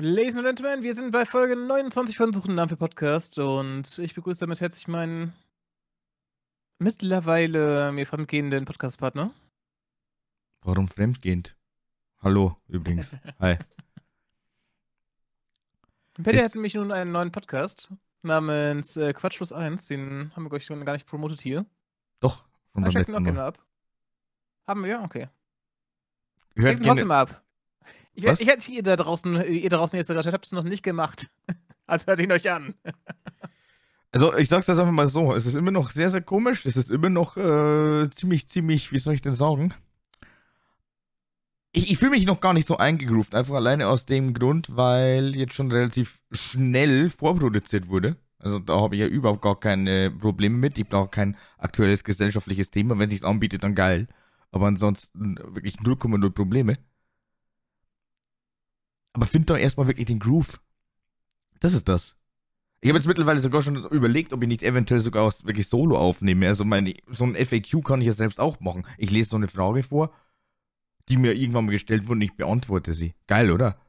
Ladies and Gentlemen, wir sind bei Folge 29 von Suchen Namen für Podcast und ich begrüße damit herzlich meinen mittlerweile mir fremdgehenden Podcastpartner. Warum fremdgehend? Hallo, übrigens. Hi. Peter hat nämlich nun einen neuen Podcast namens äh, Quatschlos 1. Den haben wir, glaube ich, gar nicht promotet hier. Doch, schon beim letzten Mal. ab. Haben wir? Okay. Hört trotzdem ab. Ich, Was? ich hätte ihr da draußen, ihr draußen jetzt gerade, habt es noch nicht gemacht. Also hört ihn euch an. Also ich sag's jetzt einfach mal so, es ist immer noch sehr, sehr komisch, es ist immer noch äh, ziemlich, ziemlich, wie soll ich denn sagen? Ich, ich fühle mich noch gar nicht so eingegroovt, einfach alleine aus dem Grund, weil jetzt schon relativ schnell vorproduziert wurde. Also da habe ich ja überhaupt gar keine Probleme mit. Ich brauche kein aktuelles gesellschaftliches Thema. Wenn sich's anbietet, dann geil. Aber ansonsten wirklich 0,0 Probleme. Aber find doch erstmal wirklich den Groove. Das ist das. Ich habe jetzt mittlerweile sogar schon überlegt, ob ich nicht eventuell sogar auch wirklich Solo aufnehme. Also meine, so ein FAQ kann ich ja selbst auch machen. Ich lese so eine Frage vor, die mir irgendwann mal gestellt wurde und ich beantworte sie. Geil, oder?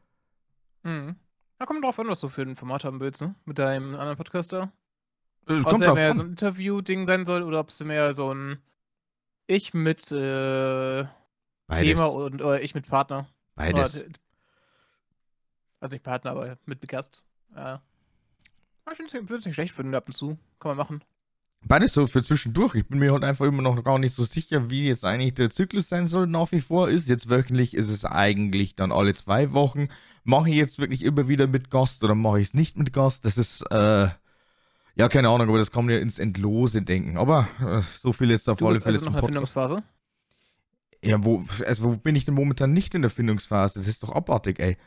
Mhm. Da kommt drauf an, was du für ein Format haben willst, ne? Mit deinem anderen Podcaster. Es ob es mehr an. so ein Interview-Ding sein soll oder ob es mehr so ein Ich mit äh, Thema und oder ich mit Partner. Beides. Oder, also nicht Partner, aber mit Gast. Ja. Ich würde es nicht schlecht finden, ab und zu. Kann man machen. Beides so für zwischendurch. Ich bin mir halt einfach immer noch gar nicht so sicher, wie jetzt eigentlich der Zyklus sein soll, nach wie vor ist. Jetzt wöchentlich ist es eigentlich dann alle zwei Wochen. Mache ich jetzt wirklich immer wieder mit Gast oder mache ich es nicht mit Gast? Das ist, äh, ja, keine Ahnung, aber das kann man ja ins Endlose denken. Aber äh, so viel jetzt auf du alle Fälle. Also noch der Erfindungsphase? Ja, wo, also wo bin ich denn momentan nicht in der Findungsphase? Das ist doch abartig, ey.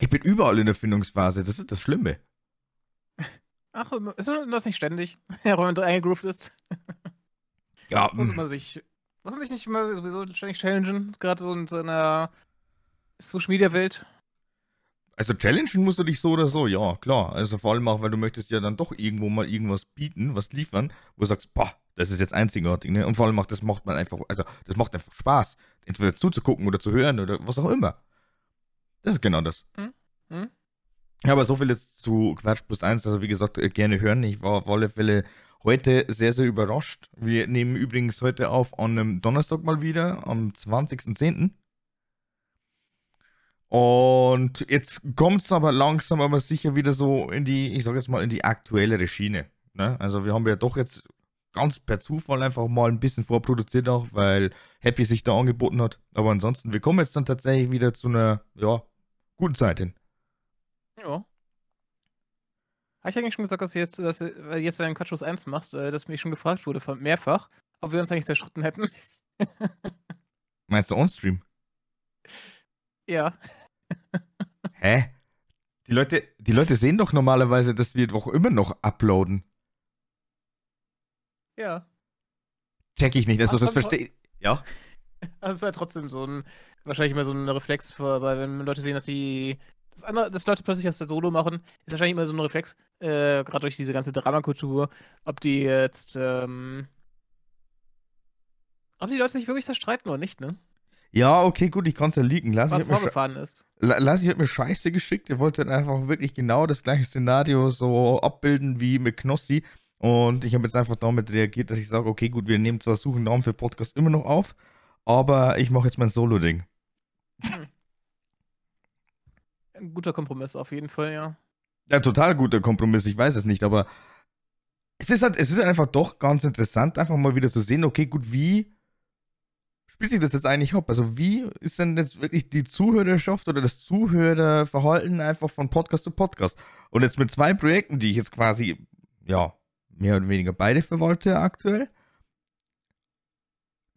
Ich bin überall in der Findungsphase, das ist das Schlimme. Ach, ist das nicht ständig, wenn man eingegroovt ist? Ja. muss man sich, muss man sich nicht immer sowieso ständig challengen, gerade so in so einer Social Media Welt? Also challengen musst du dich so oder so, ja, klar. Also vor allem auch, weil du möchtest ja dann doch irgendwo mal irgendwas bieten, was liefern, wo du sagst, boah, das ist jetzt einzigartig, ne? Und vor allem auch, das macht man einfach, also das macht einfach Spaß, entweder zuzugucken oder zu hören oder was auch immer. Das ist genau das. Hm? Hm? Aber so viel jetzt zu Quatsch plus eins. Also wie gesagt, äh, gerne hören. Ich war auf alle Fälle heute sehr, sehr überrascht. Wir nehmen übrigens heute auf an einem Donnerstag mal wieder, am 20.10. Und jetzt kommt es aber langsam, aber sicher wieder so in die, ich sag jetzt mal, in die aktuellere Schiene. Ne? Also wir haben ja doch jetzt ganz per Zufall einfach mal ein bisschen vorproduziert auch, weil Happy sich da angeboten hat. Aber ansonsten, wir kommen jetzt dann tatsächlich wieder zu einer, ja, guten Zeit hin. Ja. Habe ich eigentlich schon gesagt, dass du jetzt, dass du jetzt deinen Quatschos 1 machst, äh, dass mich schon gefragt wurde von mehrfach, ob wir uns eigentlich zerschritten hätten. Meinst du on-stream? Ja. Hä? Die Leute, die Leute sehen doch normalerweise, dass wir doch immer noch uploaden. Ja. Check ich nicht, also das verstehe Ja. Also es ist halt trotzdem so ein, wahrscheinlich immer so ein Reflex, weil wenn Leute sehen, dass die das andere, dass Leute plötzlich das Solo machen, ist wahrscheinlich immer so ein Reflex, äh, gerade durch diese ganze Dramakultur, ob die jetzt, ähm, ob die Leute sich wirklich zerstreiten oder nicht, ne? Ja, okay, gut, ich kann es ja liegen. Lass Was vorgefahren ist. Lassi hat mir Scheiße geschickt. Er wollte dann einfach wirklich genau das gleiche Szenario so abbilden wie mit Knossi. Und ich habe jetzt einfach damit reagiert, dass ich sage, okay, gut, wir nehmen zwar Suchen Namen für Podcast immer noch auf, aber ich mache jetzt mein Solo-Ding. Hm. Ein guter Kompromiss auf jeden Fall, ja. Ja, total guter Kompromiss, ich weiß es nicht, aber es ist halt, es ist einfach doch ganz interessant, einfach mal wieder zu sehen, okay, gut, wie spielt sich das jetzt eigentlich ab? Also, wie ist denn jetzt wirklich die Zuhörerschaft oder das Zuhörerverhalten einfach von Podcast zu Podcast? Und jetzt mit zwei Projekten, die ich jetzt quasi, ja, mehr oder weniger beide verwalte aktuell,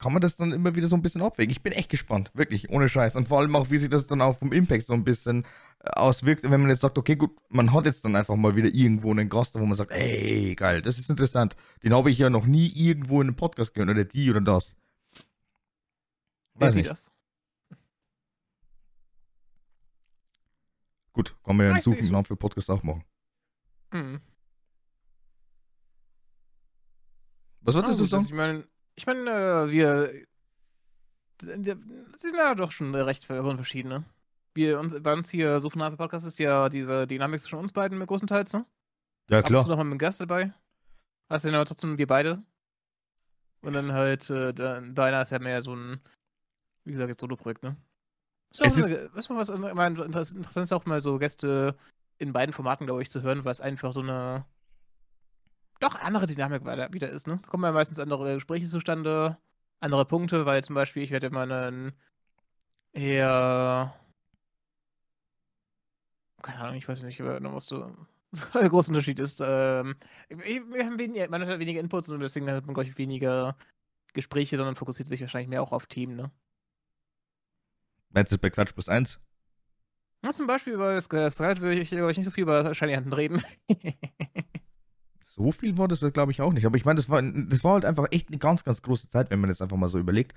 kann man das dann immer wieder so ein bisschen abwägen. Ich bin echt gespannt, wirklich, ohne Scheiß. Und vor allem auch, wie sich das dann auch vom Impact so ein bisschen äh, auswirkt, wenn man jetzt sagt, okay, gut, man hat jetzt dann einfach mal wieder irgendwo einen Gast, wo man sagt, ey, geil, das ist interessant. Den habe ich ja noch nie irgendwo in einem Podcast gehört, oder die oder das. Weiß nicht. Das? Gut, kann man ja einen Suchen für Podcast auch machen. Mhm. Was wolltest ah, du sagen? Ich meine, ich meine, äh, wir. Sie sind ja doch schon recht verschiedene. wir uns, bei uns hier so von Podcast ist ja diese Dynamik zwischen uns beiden größtenteils, ne? Ja, klar. zu noch mal mit einem Gast dabei. Hast du dann aber trotzdem wir beide. Und dann halt, äh, de- deiner ist ja mehr so ein, wie gesagt, jetzt Solo-Projekt, ne? Ist auch Es du was, immer interess- interessant ist auch mal so Gäste in beiden Formaten, glaube ich, zu hören, weil es einfach so eine doch andere Dynamik wieder ist, ne? Kommen ja meistens andere Gespräche zustande, andere Punkte, weil zum Beispiel ich werde immer einen eher keine Ahnung, ich weiß nicht, äh, was so der große Unterschied ist. Ähm, wir haben weniger, man hat weniger Inputs und deswegen hat man, glaube ich, weniger Gespräche, sondern fokussiert sich wahrscheinlich mehr auch auf Themen, ne? Meinst du bei Quatsch plus 1? Ja, zum Beispiel über Streit würde ich, glaub ich, nicht so viel über Shiny Hunten reden. So viel war das, glaube ich, auch nicht. Aber ich meine, das war, das war halt einfach echt eine ganz, ganz große Zeit, wenn man das einfach mal so überlegt.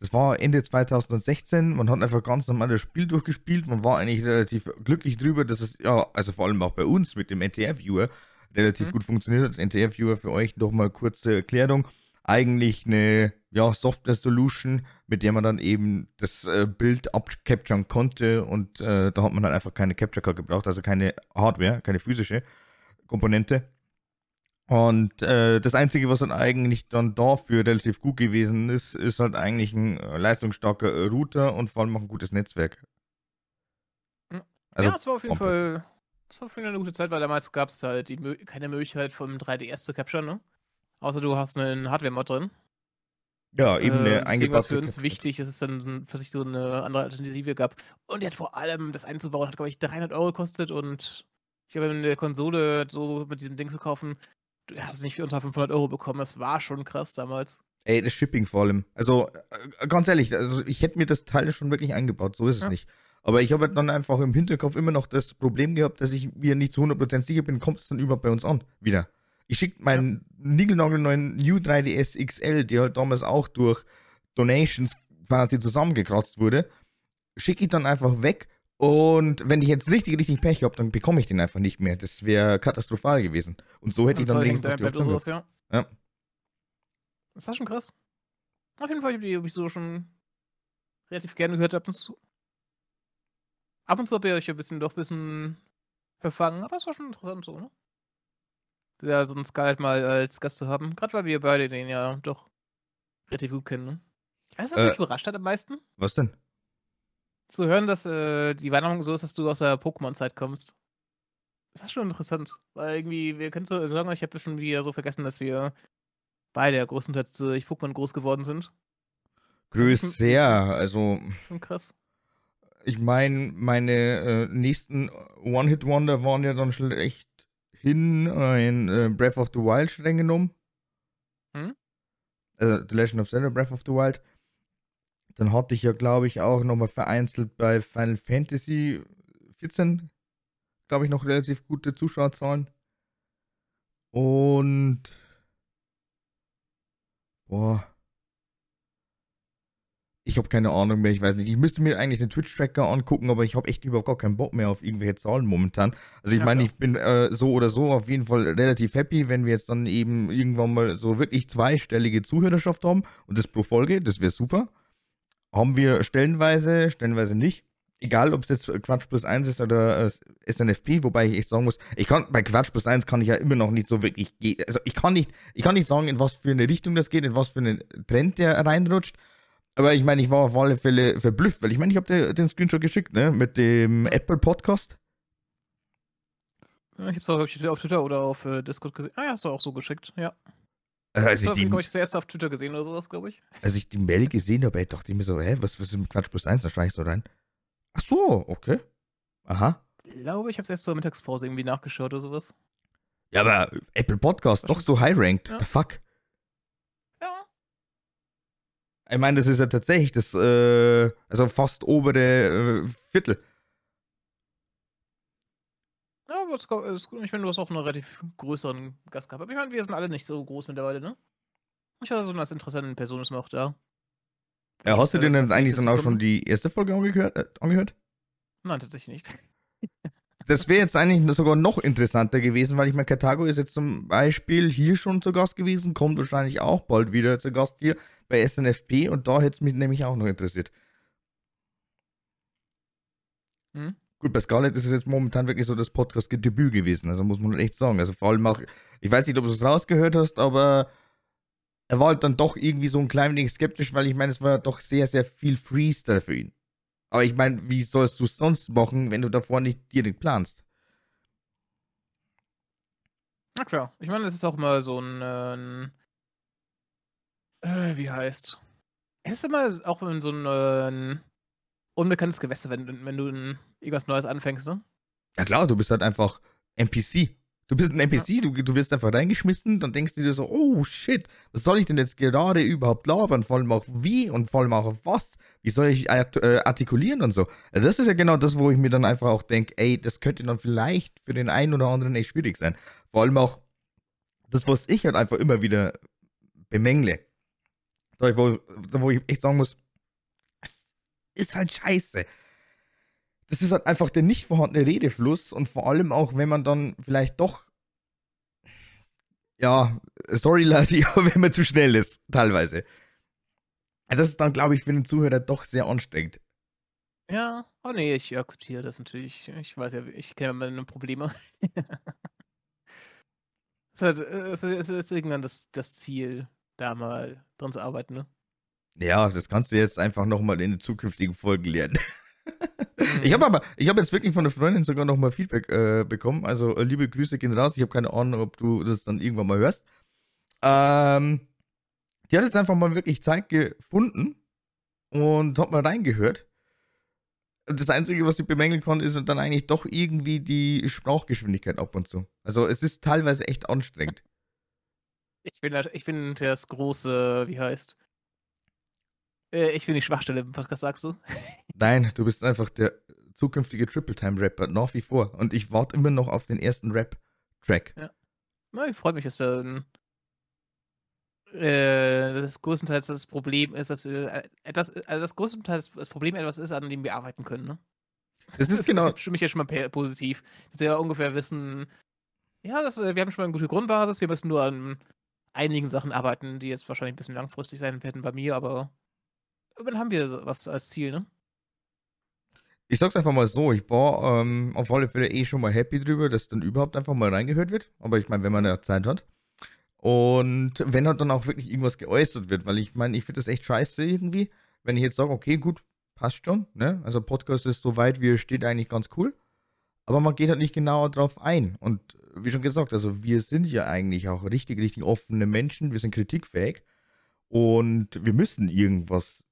Das war Ende 2016, man hat einfach ganz normal das Spiel durchgespielt, man war eigentlich relativ glücklich drüber, dass es, ja, also vor allem auch bei uns mit dem NTR-Viewer relativ Mhm. gut funktioniert hat. NTR-Viewer für euch noch mal kurze Erklärung. Eigentlich eine ja, Software-Solution, mit der man dann eben das äh, Bild abcapturen konnte und äh, da hat man dann einfach keine Capture Card gebraucht, also keine Hardware, keine physische Komponente. Und äh, das Einzige, was dann eigentlich dann dafür relativ gut gewesen ist, ist halt eigentlich ein äh, leistungsstarker äh, Router und vor allem auch ein gutes Netzwerk. Mhm. Also, ja, es war auf jeden. Fall es war auf jeden Fall eine gute Zeit, weil damals gab es halt die, keine Möglichkeit vom 3DS zu capturen, ne? Außer du hast einen Hardware-Mod drin. ja, eben eine deswegen war es eingebaute für uns Capture. wichtig, dass es dann plötzlich so eine andere Alternative gab. Und die hat vor allem, das einzubauen, hat, glaube ich, 300 Euro gekostet und ich glaube, eine Konsole so mit diesem Ding zu kaufen, du hast es nicht für unter 500 Euro bekommen. Das war schon krass damals. Ey, das Shipping vor allem. Also, äh, ganz ehrlich, also ich hätte mir das Teil schon wirklich eingebaut, so ist es Ja. nicht. Aber ich habe halt dann einfach im Hinterkopf immer noch das Problem gehabt, dass ich mir nicht zu 100% sicher bin, kommt es dann überhaupt bei uns an? Wieder. Ich schicke meinen niegelnagelneuen New 3DS XL, der halt damals auch durch Donations quasi zusammengekratzt wurde, schicke ich dann einfach weg. Und wenn ich jetzt richtig, richtig Pech habe, dann bekomme ich den einfach nicht mehr. Das wäre katastrophal gewesen. Und so hätte ich dann da die Option sowas, ja. Ja. Das war schon krass. Auf jeden Fall habe ich die hab ich so schon relativ gerne gehört ab und zu. Ab und zu habe ich euch ein bisschen doch ein bisschen verfangen, aber es war schon interessant so, ne? Ja, so einen Scarlett mal als Gast zu haben. Gerade weil wir beide den ja doch relativ gut kennen, ne? Ich weiß, was Äh. mich überrascht hat am meisten. Was denn? Zu hören, dass äh, die Wanderung so ist, dass du aus der Pokémon-Zeit kommst. Das ist schon interessant. Weil irgendwie, wir können so sagen, ich habe schon wieder so vergessen, dass wir beide ja größtenteils durch Pokémon groß geworden sind. Grüß sehr. Also, Schon krass. ich meine, meine äh, nächsten One-Hit-Wonder waren ja dann schlecht hin ein äh, Breath of the Wild streng genommen. Hm? Also The Legend of Zelda Breath of the Wild. Dann hatte ich ja, glaube ich, auch nochmal vereinzelt bei Final Fantasy 14, glaube ich, noch relativ gute Zuschauerzahlen. Und boah. Ich habe keine Ahnung mehr, ich weiß nicht. Ich müsste mir eigentlich den Twitch-Tracker angucken, aber ich habe echt überhaupt gar keinen Bock mehr auf irgendwelche Zahlen momentan. Also ich Ja, meine, ich bin äh, so oder so auf jeden Fall relativ happy, wenn wir jetzt dann eben irgendwann mal so wirklich zweistellige Zuhörerschaft haben und das pro Folge, das wäre super. Haben wir stellenweise, stellenweise nicht. Egal, ob es jetzt Quatsch plus 1 ist oder äh, SNFP, wobei ich echt sagen muss, ich kann bei Quatsch plus 1 kann ich ja immer noch nicht so wirklich gehen. Also ich kann nicht, ich kann nicht sagen, in was für eine Richtung das geht, in was für einen Trend der reinrutscht. Aber ich meine, ich war auf alle Fälle verblüfft, weil ich meine, ich habe dir den Screenshot geschickt, ne? Mit dem Apple Podcast. Ja, ich hab's auch auf Twitter oder auf äh, Discord gesehen. Ah ja, hast du auch so geschickt, ja. Äh, als, ich habe die, ich, erste auf Twitter gesehen oder sowas, glaube ich. als ich die Mail gesehen habe, dachte ich mir so, hä, was, was ist mit Quatsch plus 1? Da schreibe ich so rein. Ach so, okay. Aha. Ich glaube, ich habe es erst zur Mittagspause irgendwie nachgeschaut oder sowas. Ja, aber Apple Podcast, doch so high-ranked. Ja. The fuck? Ja. Ich meine, das ist ja tatsächlich das, äh, also fast obere äh, Viertel. Ja, aber es, es, ich meine, du hast auch einen relativ größeren Gast gehabt. Aber ich meine, wir sind alle nicht so groß mittlerweile, ne? Ich hatte so eine interessante Person ist mir auch da. Ja, hast du Ja, dir denn eigentlich dann auch schon die erste Folge angehört? Äh, angehört? Nein, tatsächlich nicht. Das wäre jetzt eigentlich sogar noch interessanter gewesen, weil ich meine, Karthago ist jetzt zum Beispiel hier schon zu Gast gewesen, kommt wahrscheinlich auch bald wieder zu Gast hier bei SNFP und da hätte es mich nämlich auch noch interessiert. Hm? Gut, bei Scarlett ist es jetzt momentan wirklich so das Podcast-Debüt gewesen, also muss man echt sagen. Also vor allem auch, ich weiß nicht, ob du es rausgehört hast, aber er war halt dann doch irgendwie so ein klein wenig skeptisch, weil ich meine, es war doch sehr, sehr viel Freestyle für ihn. Aber ich meine, wie sollst du es sonst machen, wenn du davor nicht direkt planst? Na klar. Ich meine, es ist auch mal so ein, äh, äh, wie heißt? Es ist immer auch in so ein, äh, unbekanntes Gewässer, wenn, wenn du irgendwas Neues anfängst, ne? Ja klar, du bist halt einfach NPC. Du bist ein NPC, ja. du, du wirst einfach reingeschmissen, dann denkst du dir so, oh shit, was soll ich denn jetzt gerade überhaupt labern? Vor allem auch wie und vor allem auch auf was? Wie soll ich äh, artikulieren und so? Also das ist ja genau das, wo ich mir dann einfach auch denke, ey, das könnte dann vielleicht für den einen oder anderen echt schwierig sein. Vor allem auch das, was ich halt einfach immer wieder bemängle. Da, wo, wo ich echt sagen muss, ist halt scheiße das ist halt einfach der nicht vorhandene Redefluss und vor allem auch, wenn man dann vielleicht doch, ja, sorry Lassi, aber wenn man zu schnell ist, teilweise. Also das ist dann, glaube ich, für den Zuhörer doch sehr anstrengend. Ja, oh nee, ich akzeptiere das natürlich. Ich weiß ja, ich kenne meine Probleme. es, ist halt, ist, es ist irgendwann das, das Ziel, da mal dran zu arbeiten, ne? Ja, das kannst du jetzt einfach nochmal in den zukünftigen Folgen lernen. Ich habe aber, ich habe jetzt wirklich von einer Freundin sogar noch mal Feedback äh, bekommen. Also äh, liebe Grüße gehen raus. Ich habe keine Ahnung, ob du das dann irgendwann mal hörst. Ähm, die hat jetzt einfach mal wirklich Zeit gefunden und hat mal reingehört. Und das Einzige, was ich bemängeln kann, ist dann eigentlich doch irgendwie die Sprachgeschwindigkeit ab und zu. Also es ist teilweise echt anstrengend. Ich bin, ich bin das große, wie heißt, äh, ich bin die Schwachstelle im Podcast, sagst du? Nein, du bist einfach der zukünftige Triple-Time-Rapper, nach wie vor. Und ich warte immer noch auf den ersten Rap-Track. Ja. Na, ich freue mich, dass dann äh, das größtenteils das Problem ist, dass äh, etwas, also das größtenteils das Problem etwas ist, an dem wir arbeiten können, ne? Das ist das genau. Das für mich ja schon mal positiv. Dass wir ungefähr wissen, ja, das, äh, wir haben schon mal eine gute Grundbasis, wir müssen nur an einigen Sachen arbeiten, die jetzt wahrscheinlich ein bisschen langfristig sein werden bei mir, aber irgendwann haben wir was als Ziel, ne? Ich sag's einfach mal so, ich war ähm, auf alle Fälle eh schon mal happy drüber, dass dann überhaupt einfach mal reingehört wird. Aber ich meine, wenn man ja Zeit hat. Und wenn halt dann auch wirklich irgendwas geäußert wird, weil ich meine, ich finde das echt scheiße irgendwie, wenn ich jetzt sage, okay, gut, passt schon, ne? Also Podcast ist so weit, wie er steht, eigentlich ganz cool. Aber man geht halt nicht genauer drauf ein. Und wie schon gesagt, also wir sind ja eigentlich auch richtig, richtig offene Menschen, wir sind kritikfähig und wir müssen irgendwas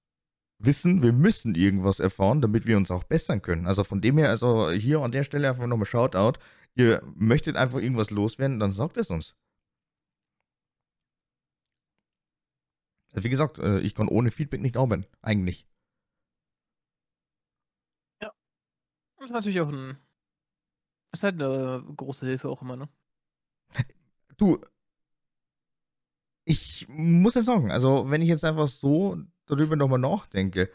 wissen, wir müssen irgendwas erfahren, damit wir uns auch bessern können. Also von dem her, also hier an der Stelle einfach nochmal Shoutout. Ihr möchtet einfach irgendwas loswerden, dann sagt es uns. Also wie gesagt, äh, ich kann ohne Feedback nicht arbeiten, eigentlich. Ja. Das ist natürlich auch ein. Das ist halt eine große Hilfe auch immer, ne? Du, ich muss ja sagen, also wenn ich jetzt einfach so darüber nochmal nachdenke,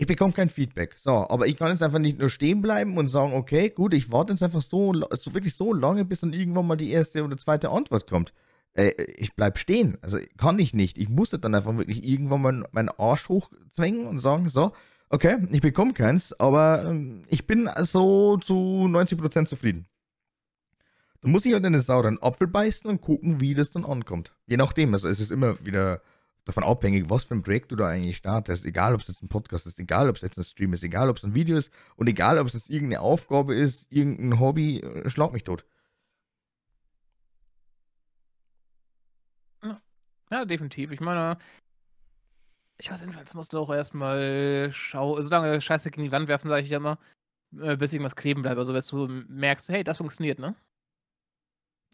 ich bekomme kein Feedback. So, aber ich kann jetzt einfach nicht nur stehen bleiben und sagen, okay, gut, ich warte jetzt einfach so, so wirklich so lange, bis dann irgendwann mal die erste oder zweite Antwort kommt. Äh, ich bleib stehen. Also kann ich nicht. Ich musste dann einfach wirklich irgendwann mal meinen Arsch hochzwingen und sagen, so, okay, ich bekomme keins, aber ähm, ich bin so zu 90% zufrieden. Dann muss ich halt einen sauren Apfel beißen und gucken, wie das dann ankommt. Je nachdem, also es ist immer wieder davon abhängig, was für ein Projekt du da eigentlich startest. Egal, ob es jetzt ein Podcast ist, egal, ob es jetzt ein Stream ist, egal, ob es ein Video ist und egal, ob es jetzt irgendeine Aufgabe ist, irgendein Hobby, äh, schlag mich tot. Ja, definitiv. Ich meine, ich weiß jedenfalls musst du auch erstmal schauen, solange Scheiße gegen die Wand werfen, sage ich ja immer, äh, bis irgendwas kleben bleibt. Also, wenn du merkst, hey, das funktioniert, ne?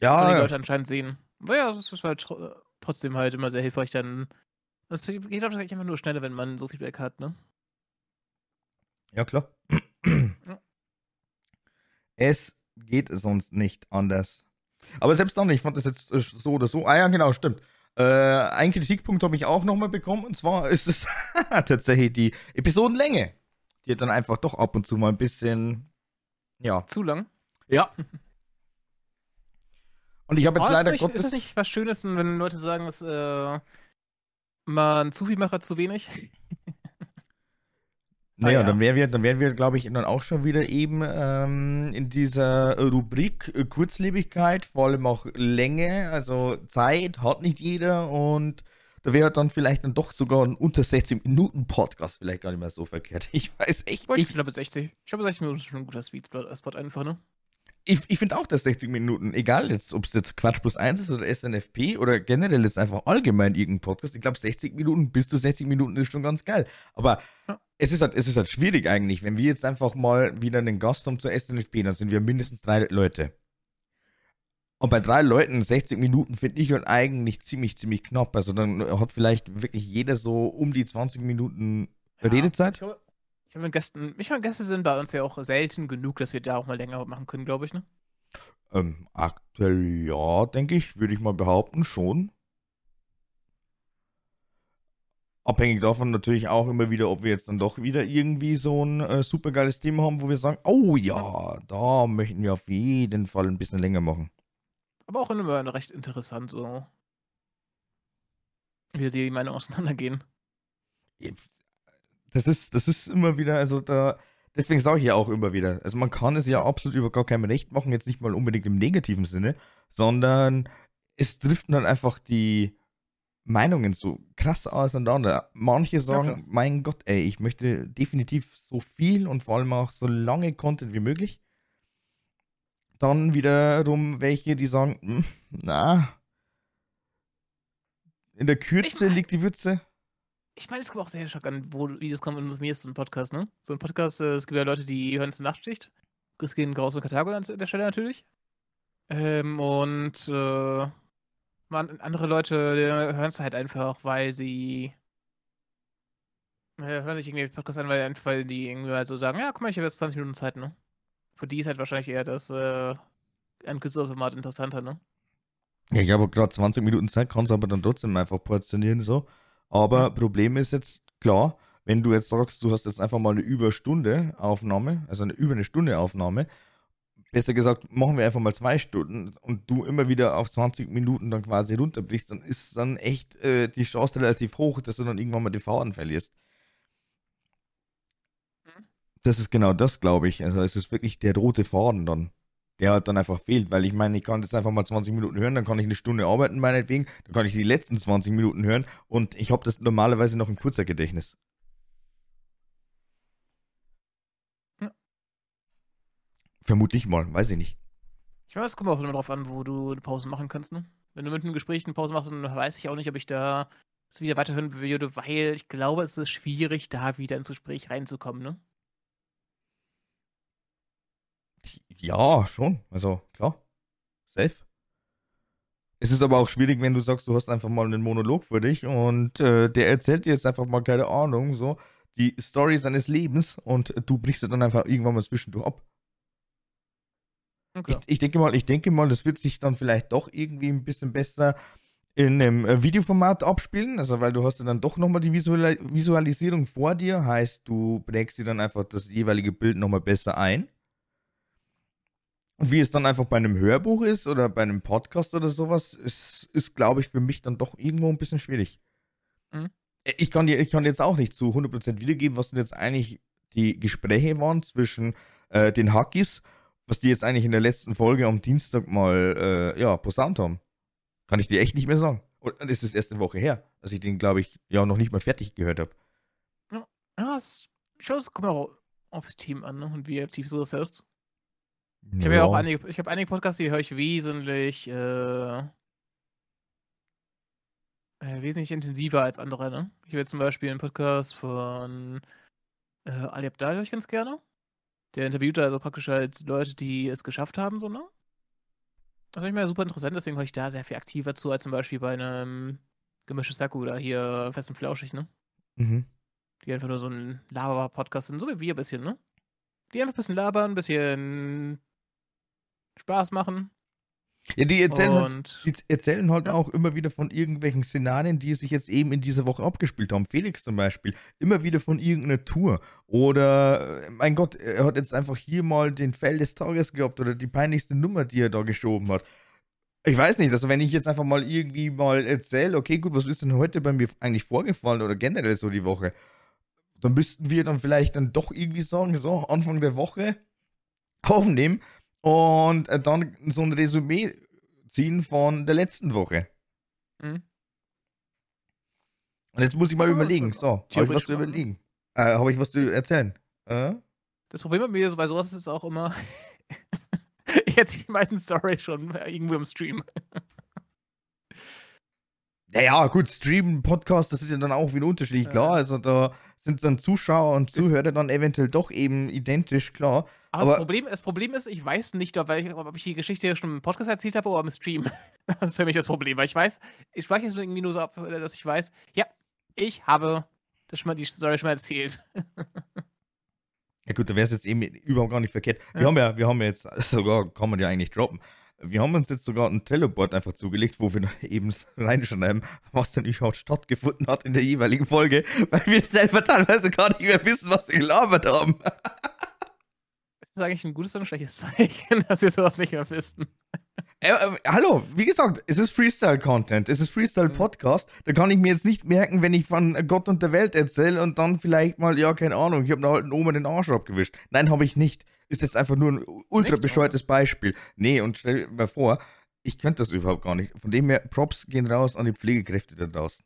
Ja. Das die Leute anscheinend sehen. Aber ja, das ist halt trotzdem halt immer sehr hilfreich dann. Es geht wahrscheinlich einfach nur schneller, wenn man so Feedback hat, ne? Ja, klar. Ja. Es geht sonst nicht anders. Aber selbst dann, ich fand das jetzt äh, so oder so. Ah ja, genau, stimmt. Äh, einen Kritikpunkt habe ich auch nochmal bekommen, und zwar ist es tatsächlich die Episodenlänge. Die hat dann einfach doch ab und zu mal ein bisschen, ja. Zu lang? Ja. Und ich habe jetzt oh, leider ist, nicht, ist das nicht was Schönes, wenn Leute sagen, dass äh, man zu viel macht, zu wenig? Naja, Ah, ja. dann wären wir, dann wären wir, glaube ich, dann auch schon wieder eben ähm, in dieser Rubrik äh, Kurzlebigkeit, vor allem auch Länge, also Zeit hat nicht jeder und da wäre dann vielleicht dann doch sogar ein unter 60 Minuten Podcast vielleicht gar nicht mehr so verkehrt. Ich weiß echt Boah, ich nicht. glaube 60. Ich glaube 60 Minuten ist schon ein guter Sweet Spot einfach, ne? Ich, ich finde auch, dass 60 Minuten, egal jetzt, ob es jetzt Quatsch plus 1 ist oder SNFP oder generell jetzt einfach allgemein irgendein Podcast, ich glaube 60 Minuten bis zu 60 Minuten ist schon ganz geil. Aber Ja. es, ist halt, es ist halt schwierig eigentlich, wenn wir jetzt einfach mal wieder einen Gast haben zur SNFP, dann sind wir mindestens drei Leute. Und bei drei Leuten 60 Minuten finde ich halt eigentlich ziemlich, ziemlich knapp. Also dann hat vielleicht wirklich jeder so um die 20 Minuten Ja, Redezeit. Ich glaube, ich glaube, Gästen, ich meine, Gäste sind bei uns ja auch selten genug, dass wir da auch mal länger machen können, glaube ich, ne? Ähm, aktuell ja, denke ich, würde ich mal behaupten, schon. Abhängig davon natürlich auch immer wieder, ob wir jetzt dann doch wieder irgendwie so ein äh, super geiles Thema haben, wo wir sagen, oh ja, da möchten wir auf jeden Fall ein bisschen länger machen. Aber auch immer recht interessant, so. Wie die Meinungen auseinandergehen. Das ist, das ist immer wieder, also da, deswegen sage ich ja auch immer wieder, also man kann es ja absolut über gar keinem Recht machen, jetzt nicht mal unbedingt im negativen Sinne, sondern es driften dann einfach die Meinungen so krass auseinander. Manche sagen, klar. mein Gott, ey, ich möchte definitiv so viel und vor allem auch so lange Content wie möglich. Dann wiederum welche, die sagen, "Hm, na, in der Kürze mein- liegt die Würze. Ich meine, es kommt auch sehr stark an, wo das kommt. Und mir ist so ein Podcast, ne? So ein Podcast, äh, es gibt ja Leute, die hören zur Nachtschicht. Grüß gehen Graus und Karthago an der Stelle natürlich. Ähm, und äh, man, andere Leute hören es halt einfach, weil sie äh, hören sich irgendwie Podcast an, weil, einfach, weil die irgendwie halt so sagen, ja, guck mal, ich habe jetzt 20 Minuten Zeit, ne? Für die ist halt wahrscheinlich eher das äh, ein kürzeres Format interessanter, ne? Ja, ich habe gerade 20 Minuten Zeit, kann es aber dann trotzdem einfach portionieren so. Aber. Problem ist jetzt, klar, wenn du jetzt sagst, du hast jetzt einfach mal eine Überstunde Aufnahme, also eine über eine Stunde Aufnahme, besser gesagt, machen wir einfach mal zwei Stunden und du immer wieder auf 20 Minuten dann quasi runterbrichst, dann ist dann echt äh, die Chance relativ hoch, dass du dann irgendwann mal den Faden verlierst. Mhm. Das ist genau das, glaube ich. Also es ist wirklich der rote Faden dann der halt dann einfach fehlt, weil ich meine, ich kann das einfach mal 20 Minuten hören, dann kann ich eine Stunde arbeiten, meinetwegen, dann kann ich die letzten 20 Minuten hören und ich habe das normalerweise noch im Kurzzeitgedächtnis. Ja. Vermutlich mal, weiß ich nicht. Ich weiß, es kommt auch immer drauf an, wo du eine Pause machen kannst, ne? Wenn du mit einem Gespräch eine Pause machst, dann weiß ich auch nicht, ob ich da es wieder weiterhören würde, weil ich glaube, es ist schwierig, da wieder ins Gespräch reinzukommen, ne? Ja, schon, also klar, safe. Es ist aber auch schwierig, wenn du sagst, du hast einfach mal einen Monolog für dich und äh, der erzählt dir jetzt einfach mal, keine Ahnung, so die Story seines Lebens und du brichst dann einfach irgendwann mal zwischendurch ab. Okay. Ich, ich denke mal, ich denke mal, das wird sich dann vielleicht doch irgendwie ein bisschen besser in einem äh, Videoformat abspielen, also weil du hast ja dann doch nochmal die Visual Visualisierung vor dir, heißt du prägst dir dann einfach das jeweilige Bild nochmal besser ein. Und wie es dann einfach bei einem Hörbuch ist oder bei einem Podcast oder sowas, ist, ist glaube ich, für mich dann doch irgendwo ein bisschen schwierig. Mhm. Ich kann dir, ich kann jetzt auch nicht zu 100% wiedergeben, was denn jetzt eigentlich die Gespräche waren zwischen äh, den Hackis, was die jetzt eigentlich in der letzten Folge am Dienstag mal, äh, ja, posaunt haben. Kann ich dir echt nicht mehr sagen. Und das ist erst eine Woche her, als ich den, glaube ich, ja noch nicht mal fertig gehört habe. Ja, es, ich glaube, es kommt auch aufs Team an, ne? Und wie aktiv so das ist. Ich habe ja auch einige, ich habe einige Podcasts, die höre ich wesentlich, äh, äh, wesentlich intensiver als andere, ne? Ich habe jetzt zum Beispiel einen Podcast von äh, Ali Abdal, höre ich ganz gerne. Der interviewt also praktisch halt Leute, die es geschafft haben, so, ne? Das finde ich mir super interessant, deswegen höre ich da sehr viel aktiver zu, als zum Beispiel bei einem gemischtes Sack oder hier fest und flauschig, ne? Mhm. Die einfach nur so ein Laber-Podcast sind, so wie wir ein bisschen, ne? Die einfach ein bisschen labern, ein bisschen Spaß machen. Ja, die erzählen, halt, und die erzählen halt Ja. auch immer wieder von irgendwelchen Szenarien, die sich jetzt eben in dieser Woche abgespielt haben. Felix zum Beispiel, immer wieder von irgendeiner Tour. Oder, äh, mein Gott, er hat jetzt einfach hier mal den Fell des Tages gehabt oder die peinlichste Nummer, die er da geschoben hat. Ich weiß nicht, also wenn ich jetzt einfach mal irgendwie mal erzähle, okay, gut, was ist denn heute bei mir eigentlich vorgefallen oder generell so die Woche, dann müssten wir dann vielleicht dann doch irgendwie sagen, so Anfang der Woche aufnehmen und äh, dann so ein Resümee ziehen von der letzten Woche. Mhm. Und jetzt muss ich mal ja, überlegen. So, habe ich was zu überlegen? Äh, habe ich was zu erzählen? Äh? Das Problem bei mir ist, bei sowas ist es auch immer, ich erzähle die meisten Story schon irgendwo im Stream. Naja, gut, Stream, Podcast, das ist ja dann auch wieder unterschiedlich, klar. Also da sind dann Zuschauer und Zuhörer dann eventuell doch eben identisch, klar. Aber, aber das, Problem, das, Problem, ist, ich weiß nicht, ob ich, ob ich die Geschichte schon im Podcast erzählt habe oder im Stream. Das ist für mich das Problem, weil ich weiß, ich spreche es irgendwie nur so ab, dass ich weiß, ja, ich habe das schon mal, die Story schon mal erzählt. Ja gut, da wäre es jetzt eben überhaupt gar nicht verkehrt. Wir ja. haben ja, wir haben ja jetzt, sogar kann man ja eigentlich droppen. Wir haben uns jetzt sogar ein Trello-Board einfach zugelegt, wo wir eben reinschreiben, was denn überhaupt stattgefunden hat in der jeweiligen Folge, weil wir selber teilweise gar nicht mehr wissen, was wir gelabert haben. Ist das eigentlich ein gutes oder ein schlechtes Zeichen, dass wir sowas nicht mehr wissen? Äh, äh, hallo, wie gesagt, es ist Freestyle-Content, es ist Freestyle-Podcast. Da kann ich mir jetzt nicht merken, wenn ich von Gott und der Welt erzähle und dann vielleicht mal, ja, keine Ahnung, ich habe einer alten Oma den Arsch abgewischt. Nein, habe ich nicht. Ist jetzt einfach nur ein ultra bescheuertes Beispiel. Nee, und stell dir mal vor, ich könnte das überhaupt gar nicht. Von dem her, Props gehen raus an die Pflegekräfte da draußen.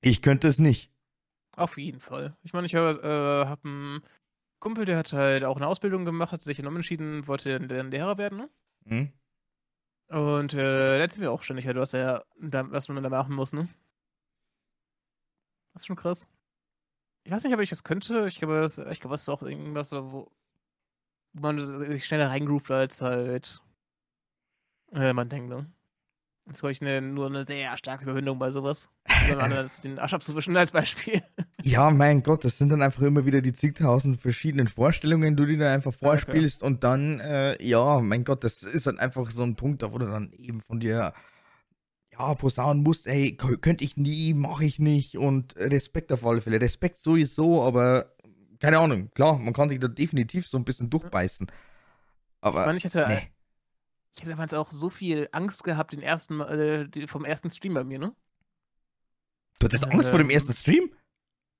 Ich könnte es nicht. Auf jeden Fall. Ich meine, ich habe äh, hab einen Kumpel, der hat halt auch eine Ausbildung gemacht, hat sich dann entschieden, wollte dann Lehrer werden, ne? Mhm. Und äh, da erzählen wir auch ständig, halt, was, er, was man da machen muss, ne? Das ist schon krass. Ich weiß nicht, ob ich das könnte. Ich glaube, das, ich glaube, das ist auch irgendwas, wo, wo man sich schneller reingroovt, als halt äh, man denkt, ne? Das ist, glaube ich, eine, nur eine sehr starke Überwindung bei sowas. den Arsch abzuwischen als Beispiel. Ja, mein Gott, das sind dann einfach immer wieder die zigtausend verschiedenen Vorstellungen, die du dir einfach vorspielst okay. und dann, äh, ja, mein Gott, das ist dann einfach so ein Punkt, da wo du dann eben von dir, ja, posaunen musst, ey, könnte ich nie, mache ich nicht und Respekt auf alle Fälle. Respekt sowieso, aber keine Ahnung, klar, man kann sich da definitiv so ein bisschen durchbeißen. Aber, ich meine, ich hatte, nee. ich hatte damals auch so viel Angst gehabt, den ersten, äh, vom ersten Stream bei mir, ne? Du hattest Angst ähm, vor dem ähm, ersten Stream?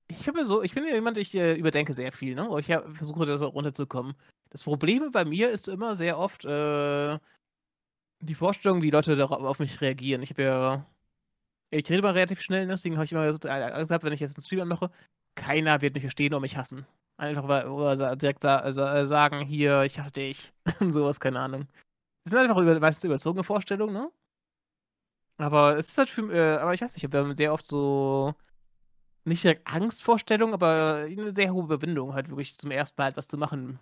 Ich habe so, ich bin ja jemand, ich äh, überdenke sehr viel, ne? Ich hab, versuche das auch runterzukommen. Das Problem bei mir ist immer sehr oft äh, die Vorstellung, wie Leute darauf auf mich reagieren. Ich habe ja, ich rede mal relativ schnell, ne? deswegen habe ich immer gesagt, wenn ich jetzt einen Stream anmache, keiner wird mich verstehen oder mich hassen. Einfach weil, oder direkt sa sagen, hier, ich hasse dich. Sowas, keine Ahnung. Das sind einfach über, meistens überzogene Vorstellungen, ne? Aber es ist halt für, äh, aber ich weiß nicht, ich habe sehr oft so nicht direkt Angstvorstellung, aber eine sehr hohe Überwindung, halt wirklich zum ersten Mal etwas zu machen.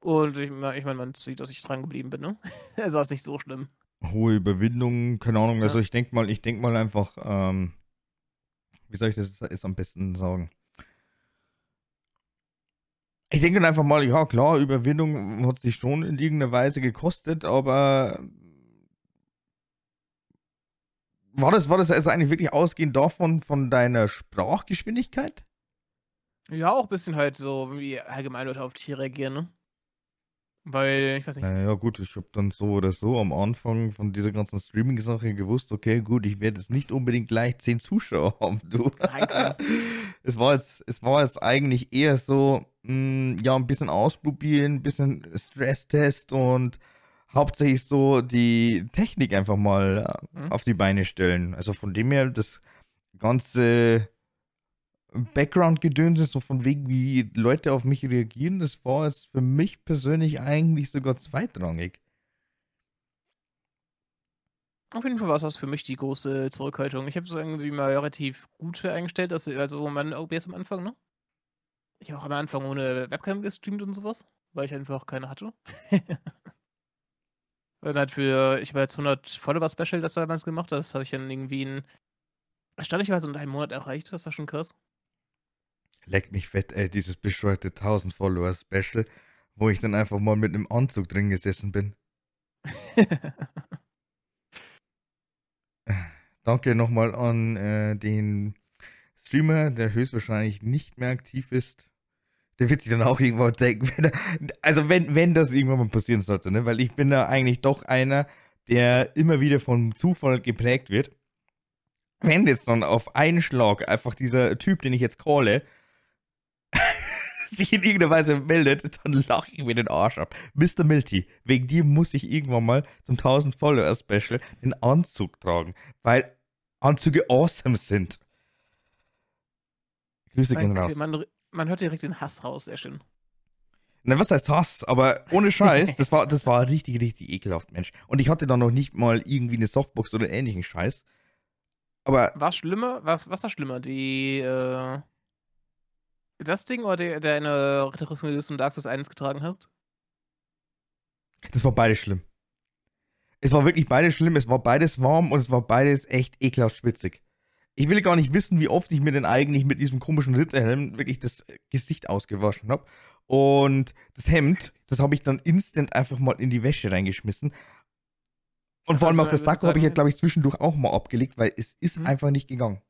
Und ich, ich meine, man sieht, dass ich dran geblieben bin, ne? also ist nicht so schlimm. Hohe Überwindung, keine Ahnung. Also ja. Also ich denke mal, ich denke mal einfach, ähm, wie soll ich das jetzt am besten sagen? Ich denke einfach mal, ja klar, Überwindung hat sich schon in irgendeiner Weise gekostet, aber war das, war das also eigentlich wirklich ausgehend davon, von deiner Sprachgeschwindigkeit? Ja, auch ein bisschen halt so, wie allgemein Leute auf dich reagieren, ne? Weil, ich weiß nicht. Naja, gut, ich habe dann so oder so am Anfang von dieser ganzen Streaming-Sache gewusst, okay, gut, ich werde jetzt nicht unbedingt gleich zehn Zuschauer haben, du. Nein, es war jetzt, es war jetzt eigentlich eher so, mh, hm, ja, ein bisschen ausprobieren, ein bisschen Stresstest und hauptsächlich so die Technik einfach mal äh, mhm. auf die Beine stellen. Also von dem her, das ganze Background-Gedöns ist so von wegen, wie Leute auf mich reagieren, das war jetzt für mich persönlich eigentlich sogar zweitrangig. Auf jeden Fall war das für mich die große Zurückhaltung. Ich habe es irgendwie mal relativ gut eingestellt, dass also mein OBS am Anfang, ne? Ich habe auch am Anfang ohne Webcam gestreamt und sowas, weil ich einfach keine hatte. Dann halt für, ich habe jetzt 100 Follower-Special das damals gemacht, das habe ich dann irgendwie in, erstaunlicherweise in einem Monat erreicht, das war schon krass. Leck mich fett, ey, dieses bescheuerte 1000 Follower-Special, wo ich dann einfach mal mit einem Anzug drin gesessen bin. Danke nochmal an äh, den Streamer, der höchstwahrscheinlich nicht mehr aktiv ist der wird sich dann auch irgendwann denken, wenn er, also wenn, wenn das irgendwann mal passieren sollte, ne? Weil ich bin da eigentlich doch einer, der immer wieder vom Zufall geprägt wird. wenn jetzt dann auf einen Schlag einfach dieser Typ, den ich jetzt calle, sich in irgendeiner Weise meldet, dann lache ich mir den Arsch ab. Mr. Milty, wegen dir muss ich irgendwann mal zum 1000 Follower Special den Anzug tragen, weil Anzüge awesome sind. Grüße gehen raus. Man, man hört direkt den Hass raus, sehr schön. Na, was heißt Hass? Aber ohne Scheiß, das war, das war richtig, richtig ekelhaft, Mensch. Und ich hatte da noch nicht mal irgendwie eine Softbox oder ähnlichen Scheiß. Aber. War schlimmer? Was, was war schlimmer? Die, äh, das Ding oder der, der eine Rüstung, die du Dark Souls 1 getragen hast? Das war beides schlimm. Es war wirklich beides schlimm, es war beides warm und es war beides echt ekelhaft schwitzig. Ich will gar nicht wissen, wie oft ich mir denn eigentlich mit diesem komischen Ritterhelm wirklich das Gesicht ausgewaschen habe. Und das Hemd, das habe ich dann instant einfach mal in die Wäsche reingeschmissen. Und vor allem auch das Sakko habe ich ja, glaube ich, zwischendurch auch mal abgelegt, weil es ist hm. einfach nicht gegangen.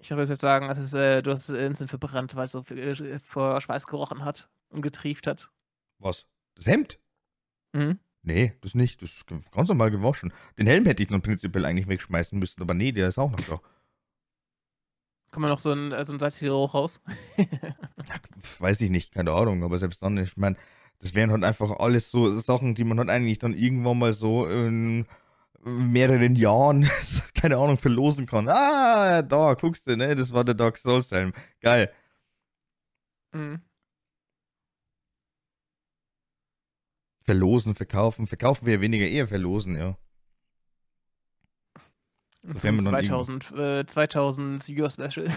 Ich würde jetzt sagen, es ist, äh, du hast es instant verbrannt, weil es so äh, vor Schweiß gerochen hat und getrieft hat. Was? Das Hemd? Mhm. Nee, das nicht. Das ist ganz normal gewaschen. Den Helm hätte ich dann prinzipiell eigentlich wegschmeißen müssen, aber nee, der ist auch noch da. Kommt man noch so ein, äh, so ein salziger Geruch raus? ja, weiß ich nicht, keine Ahnung, aber selbst dann, ich meine, das wären halt einfach alles so Sachen, die man halt eigentlich dann irgendwann mal so in mehreren Jahren, keine Ahnung, verlosen kann. Ah, da, guckst du, ne? Das war der Dark Souls Helm. Geil. Mhm. Verlosen, verkaufen. Verkaufen wir weniger, eher verlosen, ja. Das wäre 2000, äh, 2000 Viewer Special.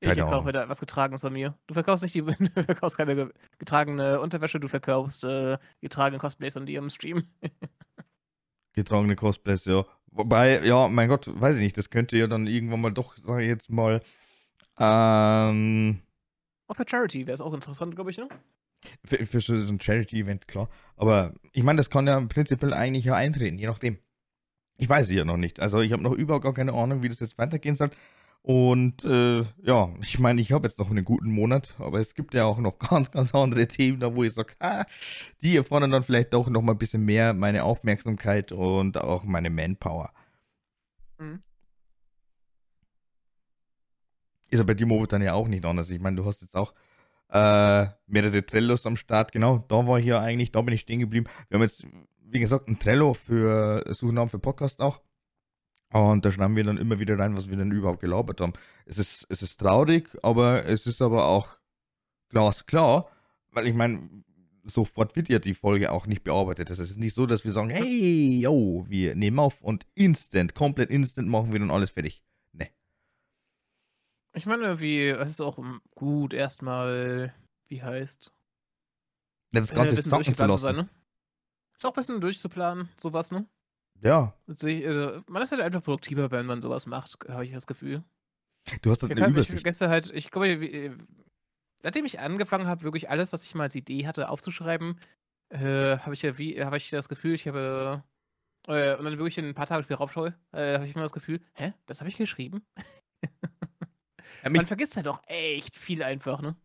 ich verkaufe da was Getragenes von mir. Du verkaufst nicht die, du verkaufst keine getragene Unterwäsche, du verkaufst äh, getragene Cosplays von dir im Stream. getragene Cosplays, ja. Wobei, ja, mein Gott, weiß ich nicht, das könnte ja dann irgendwann mal doch, sag ich jetzt mal, ähm. Auch bei Charity wäre es auch interessant, glaube ich, ne? Für, für so ein Charity-Event, klar. Aber ich meine, das kann ja prinzipiell eigentlich ja eintreten, je nachdem. Ich weiß es ja noch nicht. Also ich habe noch überhaupt gar keine Ahnung, wie das jetzt weitergehen soll. Und äh, ja, ich meine, ich habe jetzt noch einen guten Monat, aber es gibt ja auch noch ganz, ganz andere Themen, da wo ich sage, ah, die erfordern dann vielleicht doch noch mal ein bisschen mehr meine Aufmerksamkeit und auch meine Manpower. Mhm. Ist aber bei dir momentan ja auch nicht anders. Ich meine, du hast jetzt auch äh, mehrere Trellos am Start. Genau, da war hier eigentlich, da bin ich stehen geblieben. Wir haben jetzt, wie gesagt, ein Trello für Suchnamen für Podcast auch. Und da schreiben wir dann immer wieder rein, was wir denn überhaupt gelabert haben. Es ist, es ist traurig, aber es ist aber auch glasklar, weil ich meine, sofort wird ja die Folge auch nicht bearbeitet. Es ist nicht so, dass wir sagen, hey, yo, wir nehmen auf und instant, komplett instant machen wir dann alles fertig. Ich meine, wie, es ist auch gut, erstmal, wie heißt. Ja, das Ganze äh, sacken zu lassen. Sein, ne? Ist auch ein bisschen durchzuplanen, sowas, ne? Ja. Also, man ist halt einfach produktiver, wenn man sowas macht, habe ich das Gefühl. Du hast halt eine Übersicht. Ich vergesse halt, ich glaube, äh, seitdem ich angefangen habe, wirklich alles, was ich mal als Idee hatte, aufzuschreiben, äh, habe ich ja wie, habe ich das Gefühl, ich habe äh, und dann wirklich ein paar Tage später raufschaue, äh, habe ich immer das Gefühl, hä, das habe ich geschrieben? ja, man vergisst halt auch echt viel einfach, ne?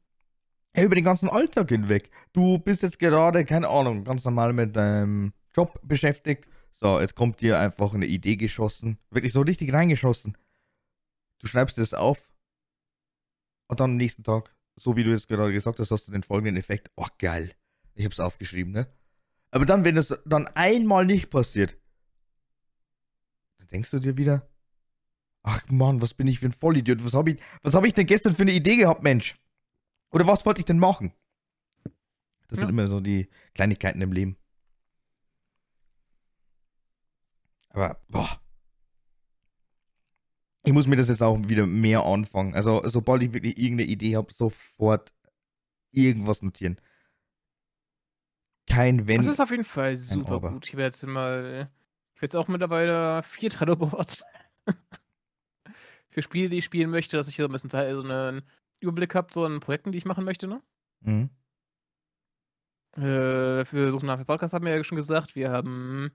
Ja, über den ganzen Alltag hinweg. Du bist jetzt gerade, keine Ahnung, ganz normal mit deinem Job beschäftigt so, jetzt kommt dir einfach eine Idee geschossen. Wirklich so richtig reingeschossen. Du schreibst es auf. Und dann am nächsten Tag, so wie du jetzt gerade gesagt hast, hast du den folgenden Effekt. Oh, geil. Ich hab's aufgeschrieben, ne? Aber dann, wenn es dann einmal nicht passiert, dann denkst du dir wieder, ach Mann, was bin ich für ein Vollidiot? Was habe ich, hab ich denn gestern für eine Idee gehabt, Mensch? Oder was wollte ich denn machen? Das ja. sind immer so die Kleinigkeiten im Leben. Aber, boah. Ich muss mir das jetzt auch wieder mehr anfangen. Also, sobald ich wirklich irgendeine Idee habe, sofort irgendwas notieren. Kein Wenn. Das ist auf jeden Fall super gut. Ich werde jetzt mal. Ich werde jetzt auch mittlerweile vier Trello-Boards für Spiele, die ich spielen möchte, dass ich hier so ein bisschen Zeit, so einen Überblick habe, so an Projekten, die ich machen möchte, ne? Mhm. Äh, für Suchen nach Podcast haben wir ja schon gesagt. Wir haben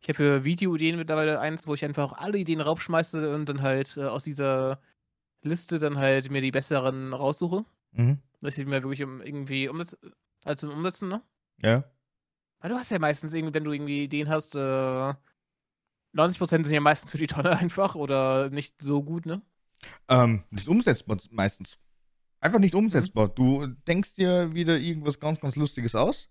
ich habe für Videoideen mittlerweile eins, wo ich einfach alle Ideen raufschmeiße und dann halt äh, aus dieser Liste dann halt mir die besseren raussuche. Mhm. Dass ich mir wirklich um, irgendwie umsetzen, halt zum Umsetzen, ne? Ja. Weil du hast ja meistens irgendwie, wenn du irgendwie Ideen hast, äh, 90% sind ja meistens für die Tonne einfach oder nicht so gut, ne? Ähm, nicht umsetzbar meistens. Einfach nicht Mhm. umsetzbar. Du denkst dir wieder irgendwas ganz, ganz Lustiges aus.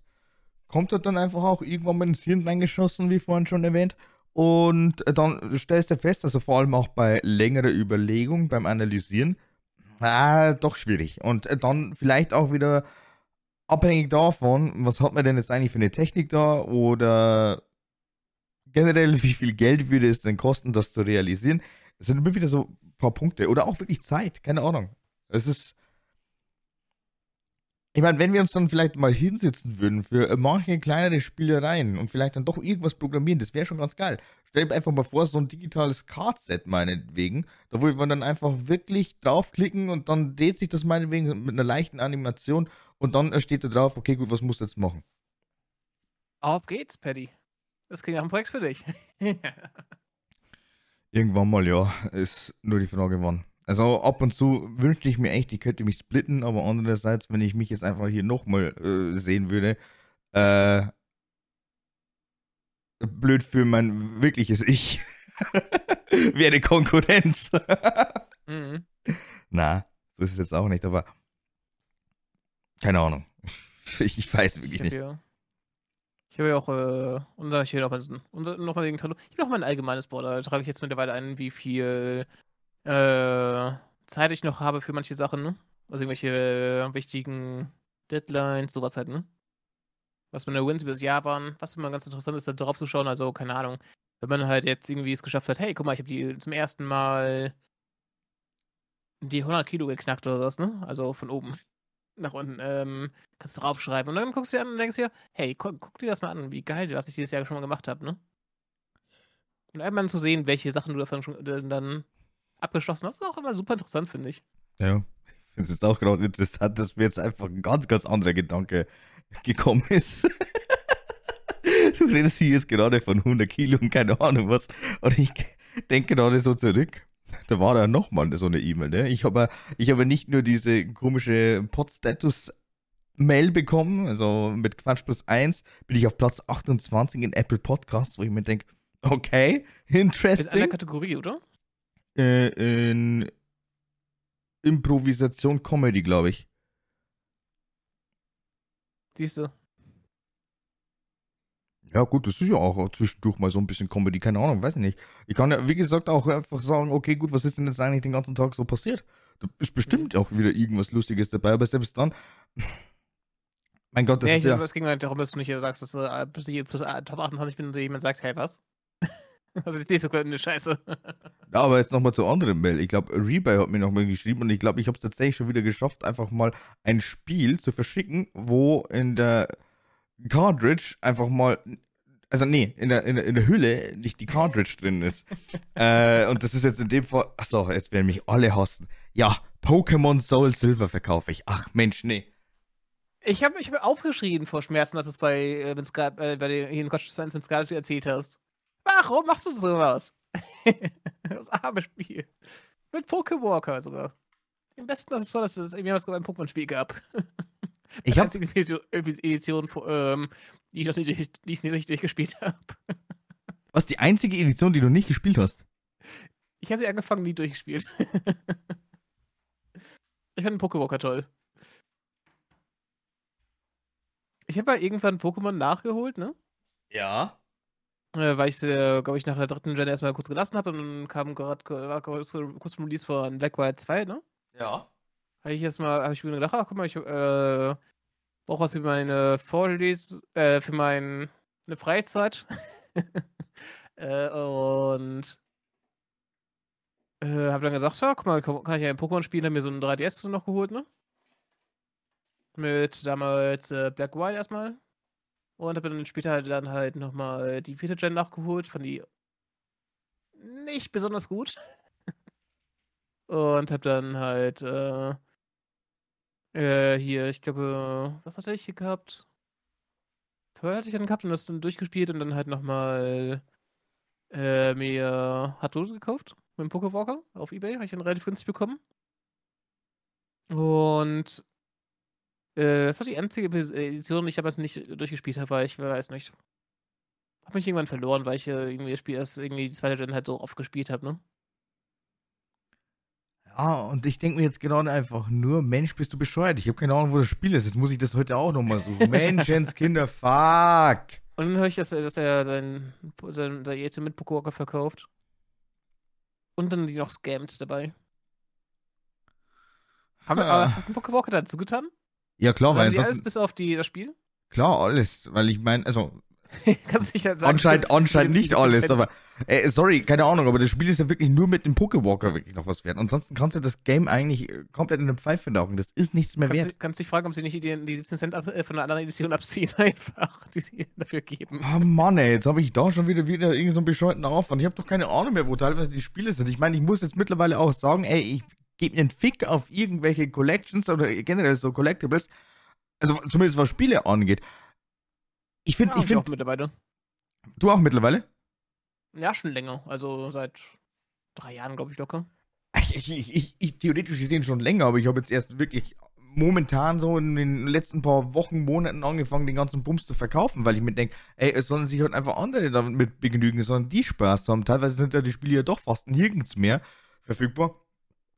Kommt halt dann einfach auch irgendwann mal ins Hirn reingeschossen, wie vorhin schon erwähnt. Und äh, dann stellst du fest, also vor allem auch bei längerer Überlegung, beim Analysieren, ah, doch schwierig. Und äh, dann vielleicht auch wieder abhängig davon, was hat man denn jetzt eigentlich für eine Technik da oder generell, wie viel Geld würde es denn kosten, das zu realisieren? Es sind immer wieder so ein paar Punkte oder auch wirklich Zeit, keine Ahnung. Es ist. Ich meine, wenn wir uns dann vielleicht mal hinsetzen würden für manche kleinere Spielereien und vielleicht dann doch irgendwas programmieren, das wäre schon ganz geil. Stell dir einfach mal vor, so ein digitales Card-Set meinetwegen, da würde man dann einfach wirklich draufklicken und dann dreht sich das meinetwegen mit einer leichten Animation und dann steht da drauf, okay, gut, was musst du jetzt machen? Auf geht's, Paddy. Das klingt nach einem Projekt für dich. Irgendwann mal, ja. Ist nur die Frage, wann. Also ab und zu wünschte ich mir echt, ich könnte mich splitten, aber andererseits, wenn ich mich jetzt einfach hier nochmal äh, sehen würde, äh, blöd für mein wirkliches Ich. Wäre Konkurrenz. mhm. Na, so ist es jetzt auch nicht, aber keine Ahnung. Ich, ich weiß wirklich nicht. ja, ich habe ja auch, äh, und da ich hier noch was, und noch mal wegen Trello, ich habe noch mal ein allgemeines Board, da trage ich jetzt mittlerweile ein, wie viel äh, Zeit ich noch habe für manche Sachen, ne? Also irgendwelche äh, wichtigen Deadlines, sowas halt, ne? Was meine Wins über das Jahr waren, was immer ganz interessant ist, da drauf zu schauen, also keine Ahnung. Wenn man halt jetzt irgendwie es geschafft hat, hey, guck mal, ich habe die zum ersten Mal die 100 Kilo geknackt oder was, ne? Also von oben nach unten, ähm, kannst du draufschreiben. Und dann guckst du dir an und denkst dir, hey, guck, guck dir das mal an, wie geil, was ich dieses Jahr schon mal gemacht habe, ne? Und einmal zu sehen, welche Sachen du davon schon äh, dann abgeschlossen hast, ist auch immer super interessant, finde ich. Ja, ich finde es jetzt auch gerade interessant, dass mir jetzt einfach ein ganz, ganz anderer Gedanke gekommen ist. du redest hier jetzt gerade von 100 Kilo und keine Ahnung was. Und ich denke gerade so zurück. Da war da nochmal so eine E-Mail, ne? Ich habe ich habe nicht nur diese komische Pod-Status-Mail bekommen, also mit Quatsch plus 1 bin ich auf Platz 28 in Apple Podcasts, wo ich mir denke, okay, Ist eine interesting. Kategorie, oder? Äh, in Improvisation Comedy, glaube ich. Siehst du? Ja, gut, das ist ja auch zwischendurch mal so ein bisschen Comedy, keine Ahnung, weiß ich nicht. Ich kann ja, wie gesagt, auch einfach sagen, okay, gut, was ist denn jetzt eigentlich den ganzen Tag so passiert? Da ist bestimmt auch wieder irgendwas Lustiges dabei, aber selbst dann, mein Gott, das ja, ist ich, ja, es ging halt darum, dass du nicht hier sagst, dass du äh, plus, äh, Top 28 bin und jemand sagt, hey, was? also, jetzt siehst du eine Scheiße. ja, aber jetzt nochmal zur anderen Mail. Ich glaube, Rebuy hat mir nochmal geschrieben und ich glaube, ich habe es tatsächlich schon wieder geschafft, einfach mal ein Spiel zu verschicken, wo in der Cartridge einfach mal, also nee, in der, in der, in der Hülle nicht die Cartridge drin ist. äh, und das ist jetzt in dem Fall, achso, jetzt werden mich alle hassen. Ja, Pokémon Soul Silver verkaufe ich. Ach Mensch, nee. Ich habe ich hab aufgeschrieben vor Schmerzen, dass du es bei, äh, äh, bei der, hier in Quatsch 1 mit Scarlet erzählt hast. Warum machst du sowas? das arme Spiel. Mit Pokewalker sogar. Im besten Accessoire, dass es irgendwie was beim Pokémon-Spiel gab. Ich Die habe einzige Edition, ähm, die ich noch nicht, die ich nicht richtig durchgespielt habe. was die einzige Edition, die du nicht gespielt hast. Ich habe sie angefangen, nie durchgespielt. ich fand den Pokewalker toll. Ich habe ja irgendwann Pokémon nachgeholt, ne? Ja. Äh, weil ich sie, äh, glaube ich, nach der dritten Gen erstmal kurz gelassen habe und dann kam gerade kurz, kurz Release von Black White 2, ne? Ja. Habe ich erstmal, habe ich mir gedacht, ach guck mal, ich äh, brauche was für meine Vorlese, äh, für meine Freizeit. äh, und äh, habe dann gesagt, ja, guck mal, kann ich ein Pokémon spielen, habe mir so ein 3DS noch geholt, ne? Mit damals äh, Black White erstmal. Und habe dann später halt dann halt nochmal die vierte Gen nachgeholt, fand die nicht besonders gut. Und habe dann halt äh, äh, hier, ich glaube, was hatte ich hier gehabt? Pearl hatte ich dann gehabt und das dann durchgespielt und dann halt nochmal äh, mir Hardose gekauft mit dem Pokewalker auf Ebay, habe ich dann relativ günstig bekommen. Und äh, das war die einzige Pers- Edition, die ich aber nicht durchgespielt habe, weil ich weiß nicht. Hab mich irgendwann verloren, weil ich äh, irgendwie das Spiel erst irgendwie die zweite Gen halt so oft gespielt habe, ne? Ja, und ich denke mir jetzt gerade einfach nur, Mensch, bist du bescheuert. Ich habe keine Ahnung, wo das Spiel ist. Jetzt muss ich das heute auch nochmal suchen. Menschenskinder, fuck. Und dann höre ich, dass er, dass er sein, sein, jetzt mit Pokéwalker verkauft. Und dann die noch scammt dabei. Haben, Ja. aber hast du Pokéwalker dazu getan? Ja, klar, weil die alles ansonsten, bis auf die, das Spiel? klar, alles. Weil ich meine, also, Kannst du nicht halt sagen, anscheinend, anscheinend nicht alles, aber, äh, sorry, keine Ahnung, aber das Spiel ist ja wirklich nur mit dem Pokewalker wirklich noch was wert. Ansonsten kannst du das Game eigentlich äh, komplett in eine Pfeife laufen. Das ist nichts mehr Kannst, wert. du- kannst dich fragen, ob sie nicht die, die 17 Cent ab, äh, von einer anderen Edition abziehen, einfach, die sie dafür geben. Oh Mann, ey, jetzt habe ich da schon wieder wieder irgendeinen so einen bescheuerten Aufwand. Ich habe doch keine Ahnung mehr, wo teilweise die Spiele sind. Ich meine, ich muss jetzt mittlerweile auch sagen, ey, ich gebe einen Fick auf irgendwelche Collections oder generell so Collectibles. Also zumindest was Spiele angeht. Ich finde, Ja, ich finde, mittlerweile. du auch mittlerweile? Ja, schon länger. Also seit drei Jahren, glaube ich, locker. Ich, ich, ich, theoretisch gesehen schon länger, aber ich habe jetzt erst wirklich momentan so in den letzten paar Wochen, Monaten angefangen, den ganzen Bums zu verkaufen, weil ich mir denke, ey, es sollen sich halt einfach andere damit begnügen, sondern die Spaß haben. Teilweise sind ja die Spiele ja doch fast nirgends mehr verfügbar.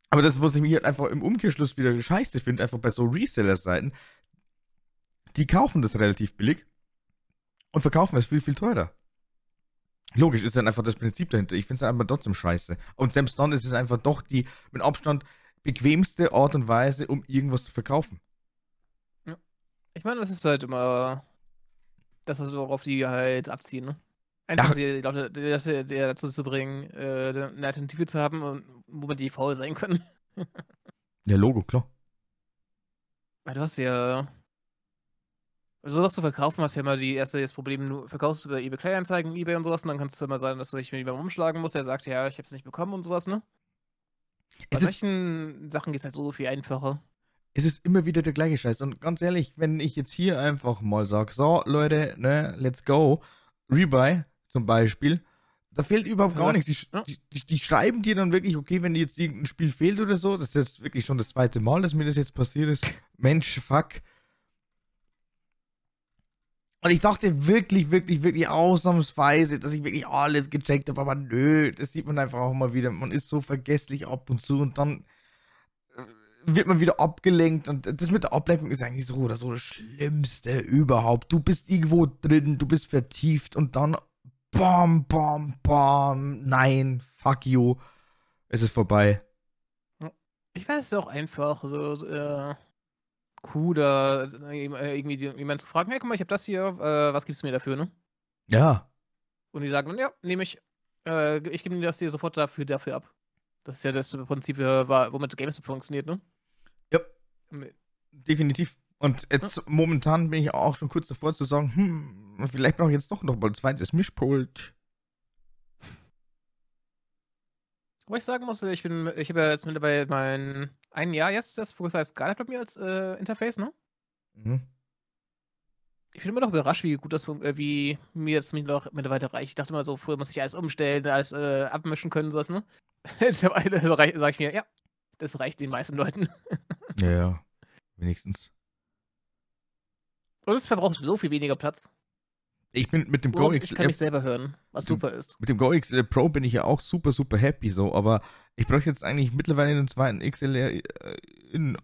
Aber das, was ich mir halt einfach im Umkehrschluss wieder scheiße finde, einfach bei so Reseller-Seiten, die kaufen das relativ billig und verkaufen es viel, viel teurer. Logisch ist dann einfach das Prinzip dahinter. Ich finde es einfach trotzdem scheiße. Und selbst dann ist es einfach doch die mit Abstand bequemste Art und Weise, um irgendwas zu verkaufen. Ich meine, das ist halt immer das, ist, worauf die halt abziehen, ne? Einfach Ja. die Leute, die Leute die dazu zu bringen, äh, eine Alternative zu haben, und womit die faul sein können. Ja, Logo, klar. Weil du hast ja. Sowas zu verkaufen, hast ja immer die erste das Problem, du verkaufst über eBay Kleinanzeigen, eBay und sowas, und dann kann es immer sein, dass du dich mit jemandem umschlagen musst, der sagt, ja, ich hab's nicht bekommen und sowas, ne? Bei Es ist, solchen Sachen geht's halt so viel einfacher. es ist immer wieder der gleiche Scheiß. Und ganz ehrlich, wenn ich jetzt hier einfach mal sage, so, Leute, ne, let's go, Rebuy zum Beispiel, da fehlt überhaupt gar nichts. Die, ja. die, die, die schreiben dir dann wirklich, okay, wenn dir jetzt irgendein Spiel fehlt oder so, das ist jetzt wirklich schon das zweite Mal, dass mir das jetzt passiert ist. Mensch, fuck. Und ich dachte wirklich, wirklich, wirklich ausnahmsweise, dass ich wirklich alles gecheckt habe, aber nö, das sieht man einfach auch mal wieder. Man ist so vergesslich ab und zu und dann äh, wird man wieder abgelenkt und das mit der Ablenkung ist eigentlich so oder so das Schlimmste überhaupt. Du bist irgendwo drin, du bist vertieft und dann bam, bam, bam, nein, fuck you, es ist vorbei. Ich weiß, es auch einfach, so, so äh, cooler, äh, irgendwie die- jemanden zu fragen, hey, guck mal, ich hab das hier, äh, was gibst du mir dafür, ne? Ja, Und die sagen ja, nehme ich, äh, ich gebe dir das hier sofort dafür, dafür ab. Das ist ja das Prinzip, äh, war- womit GameStop funktioniert, ne? Ja. Definitiv. Und jetzt momentan bin ich auch schon kurz davor zu sagen, hm, vielleicht brauche ich jetzt doch noch mal ein zweites Mischpult. Wo ich sagen muss, ich bin, ich habe ja jetzt mittlerweile mein ein Jahr jetzt das Focusrite Scarlett bei mir als äh, Interface, ne? Mhm. Ich bin immer noch überrascht, wie gut das, äh, wie mir jetzt mittler- mittlerweile reicht. Ich dachte immer so, früher muss ich alles umstellen, alles äh, abmischen können, so, ne? Mittlerweile sage ich mir, ja, das reicht den meisten Leuten. Ja, ja, wenigstens. Und es verbraucht so viel weniger Platz. Ich bin mit dem Go ich kann mich selber hören, was super ist. mit dem Go XL Pro bin ich ja auch super, super happy so, aber ich bräuchte jetzt eigentlich mittlerweile einen zweiten XLR äh, in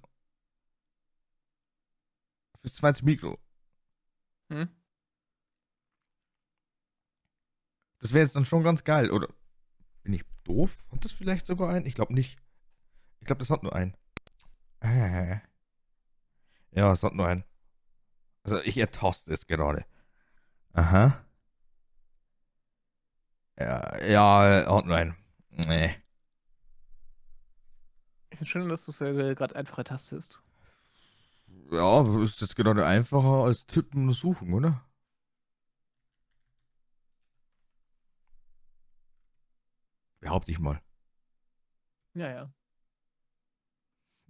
fürs zweite Mikro. Hm? Das wäre jetzt dann schon ganz geil, oder? Bin ich doof? Hat das vielleicht sogar einen? Ich glaube nicht. Ich glaube, das hat nur einen. Äh. Ja, es hat nur einen. Also ich ertaste es gerade. Aha. Ja, ja, einen. Nee. Ich finde schön, dass du es ja gerade einfach ertastest. Ja, ist jetzt gerade einfacher als tippen und suchen, oder? Behaupte ich mal. Ja, ja.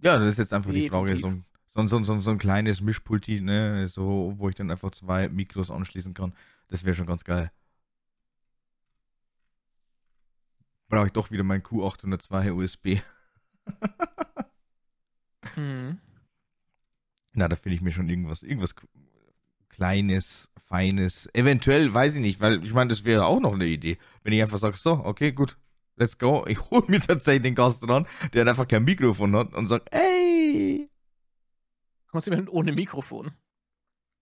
Ja, das ist jetzt einfach die Frage, Definitiv. so, so, ein- so, ein- so ein kleines Mischpulti, ne, so, wo ich dann einfach zwei Mikros anschließen kann. Das wäre schon ganz geil. Brauche ich doch wieder mein Q802 USB. Hm. Na, da finde ich mir schon irgendwas, irgendwas kleines, feines, eventuell, weiß ich nicht, weil ich meine, das wäre auch noch eine Idee, wenn ich einfach sage, so, okay, gut, let's go, ich hole mir tatsächlich den Gast dran, der einfach kein Mikrofon hat und sagt, ey. Kommst du mit ohne Mikrofon?